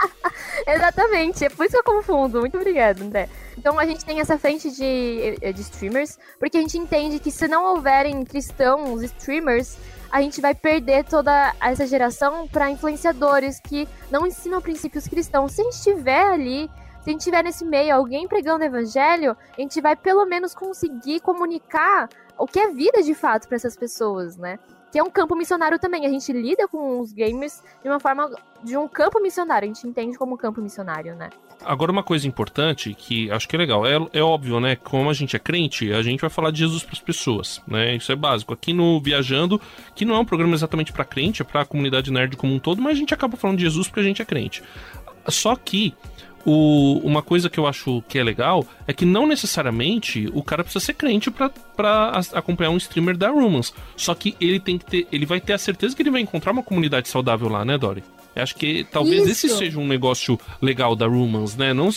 Exatamente, é por isso que eu confundo. Muito obrigada, André. Então a gente tem essa frente de, de streamers, porque a gente entende que se não houverem cristãos streamers, a gente vai perder toda essa geração para influenciadores que não ensinam princípios cristãos. Se a gente tiver ali, se a gente tiver nesse meio alguém pregando o evangelho, a gente vai pelo menos conseguir comunicar o que é vida de fato para essas pessoas, né? Que é um campo missionário também. A gente lida com os gamers de uma forma de um campo missionário. A gente entende como campo missionário, né? Agora, uma coisa importante que acho que é legal, é, é óbvio, né? Como a gente é crente, a gente vai falar de Jesus para as pessoas, né? Isso é básico. Aqui no Viajando, que não é um programa exatamente para crente, é para a comunidade nerd como um todo, mas a gente acaba falando de Jesus porque a gente é crente. Só que o, uma coisa que eu acho que é legal é que não necessariamente o cara precisa ser crente para acompanhar um streamer da Rumans. Só que ele tem que ter. Ele vai ter a certeza que ele vai encontrar uma comunidade saudável lá, né, Dory? Eu acho que talvez Isso. esse seja um negócio legal da Rumans, né? Não.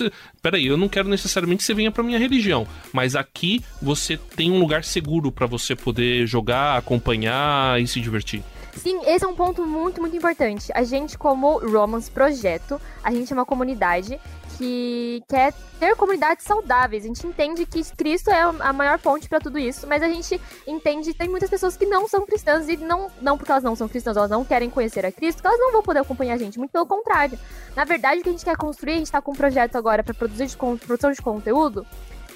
Peraí, eu não quero necessariamente que você venha pra minha religião, mas aqui você tem um lugar seguro para você poder jogar, acompanhar e se divertir. Sim, esse é um ponto muito, muito importante. A gente, como Romance Projeto, a gente é uma comunidade que quer ter comunidades saudáveis. A gente entende que Cristo é a maior ponte para tudo isso, mas a gente entende que tem muitas pessoas que não são cristãs e não, não porque elas não são cristãs, elas não querem conhecer a Cristo, que elas não vão poder acompanhar a gente. Muito pelo contrário. Na verdade, o que a gente quer construir, a gente está com um projeto agora para produzir de, produção de conteúdo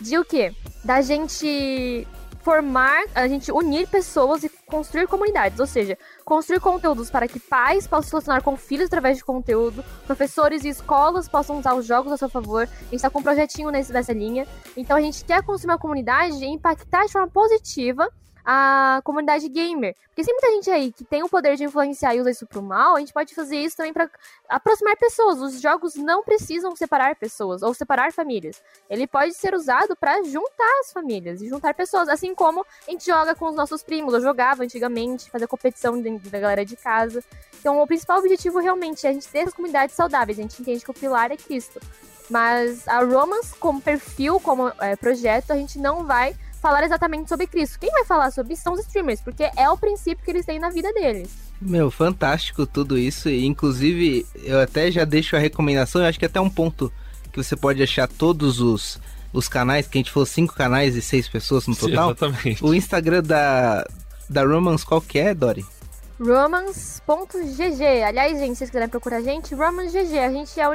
de o quê? Da gente formar, a gente unir pessoas e construir comunidades, ou seja, construir conteúdos para que pais possam se relacionar com filhos através de conteúdo, professores e escolas possam usar os jogos a seu favor. A gente está com um projetinho nessa linha. Então a gente quer construir uma comunidade e impactar de forma positiva a comunidade gamer. Porque se muita gente aí que tem o poder de influenciar e usa isso pro mal, a gente pode fazer isso também para aproximar pessoas. Os jogos não precisam separar pessoas ou separar famílias. Ele pode ser usado para juntar as famílias e juntar pessoas, assim como a gente joga com os nossos primos, eu jogava antigamente, fazer competição da galera de casa. Então, o principal objetivo realmente é a gente ter as comunidades saudáveis. A gente entende que o pilar é Cristo. Mas a Romance, como perfil, como é, projeto, a gente não vai falar exatamente sobre Cristo. Quem vai falar sobre isso são os streamers, porque é o princípio que eles têm na vida deles. Meu, fantástico tudo isso. E inclusive, eu até já deixo a recomendação, eu acho que até um ponto que você pode achar todos os, os canais, que a gente falou cinco canais e seis pessoas no total. Sim, exatamente. O Instagram da, da Romance qual que é, Dori? Romance.gg. Aliás, gente, se vocês quiserem procurar a gente, RomansGG. A gente é o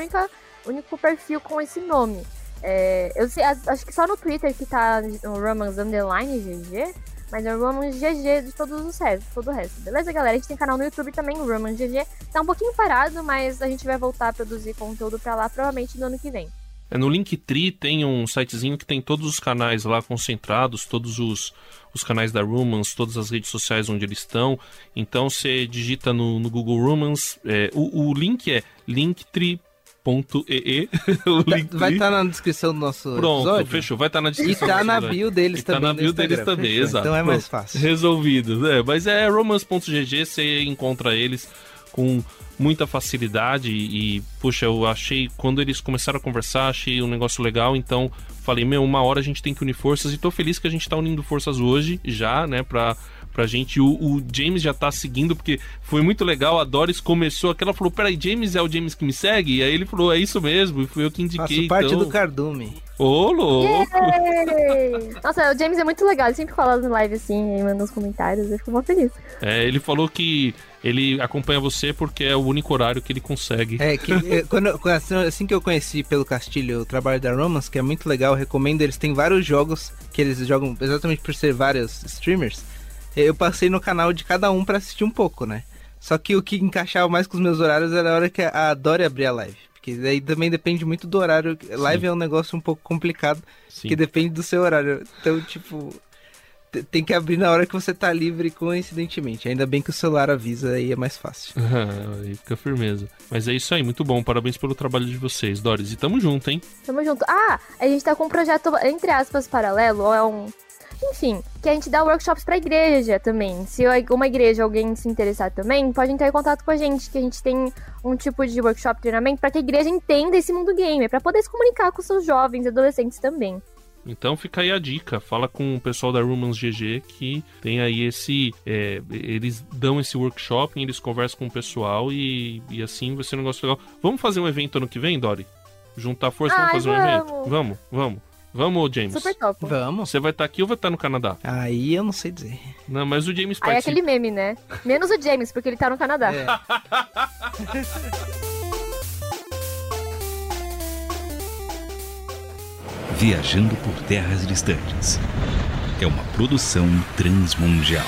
único perfil com esse nome. É, eu sei, acho que só no Twitter que tá no Romans Underline GG, mas é o Romans GG de todos os restos, todo o resto. Beleza, galera? A gente tem canal no YouTube também, o Romans GG. Tá um pouquinho parado, mas a gente vai voltar a produzir conteúdo pra lá provavelmente no ano que vem. É, no Linktree tem um sitezinho que tem todos os canais lá concentrados, todos os, os canais da Rumans, todas as redes sociais onde eles estão. Então você digita no, no Google Rumans, é, o, o link é linktree .ee, Vai estar tá na descrição do nosso Pronto, episódio. fechou. Vai estar tá na descrição. E tá na bio deles e também. Tá na bio deles também, fechou. exato. Então é mais fácil. Resolvido. É, mas é romance.gg, você encontra eles com muita facilidade e, puxa, eu achei, quando eles começaram a conversar, achei um negócio legal, então falei, meu, uma hora a gente tem que unir forças e tô feliz que a gente tá unindo forças hoje já, né, pra pra gente. O, o, James já tá seguindo, porque foi muito legal. A Doris começou aquela, falou: Peraí, James é o James que me segue? E aí ele falou: É isso mesmo, e fui eu que indiquei. Faço parte então... do Cardume. Ô, louco! Nossa, o James é muito legal, ele sempre fala no live assim, manda nos comentários, eu fico muito feliz. É, ele falou que ele acompanha você porque é o único horário que ele consegue. É, que é, quando, assim que eu conheci pelo Castilho o trabalho da Romans, que é muito legal, recomendo, eles têm vários jogos que eles jogam exatamente por ser vários streamers eu passei no canal de cada um para assistir um pouco, né? Só que o que encaixava mais com os meus horários era a hora que a Dori abria a live. Porque daí também depende muito do horário. Live Sim. é um negócio um pouco complicado, Sim. que depende do seu horário. Então, tipo, tem que abrir na hora que você tá livre, coincidentemente. Ainda bem que o celular avisa aí é mais fácil. aí fica firmeza. Mas é isso aí, muito bom. Parabéns pelo trabalho de vocês, Doris. E tamo junto, hein? Tamo junto. Ah, a gente tá com um projeto, entre aspas, paralelo, ou é um enfim, que a gente dá workshops pra igreja também. Se uma igreja, alguém se interessar também, pode entrar em contato com a gente, que a gente tem um tipo de workshop treinamento para que a igreja entenda esse mundo gamer, para poder se comunicar com seus jovens e adolescentes também. Então fica aí a dica, fala com o pessoal da Rumans GG que tem aí esse. É, eles dão esse workshop, eles conversam com o pessoal e, e assim vai ser um negócio legal. Vamos fazer um evento ano que vem, Dori? Juntar força, Ai, vamos fazer vamos. um evento? Vamos, vamos. Vamos, James? Super top. Vamos. Você vai estar tá aqui ou vai estar tá no Canadá? Aí eu não sei dizer. Não, mas o James participa. Aí é aquele meme, né? Menos o James, porque ele tá no Canadá. É. Viajando por terras distantes. É uma produção transmundial.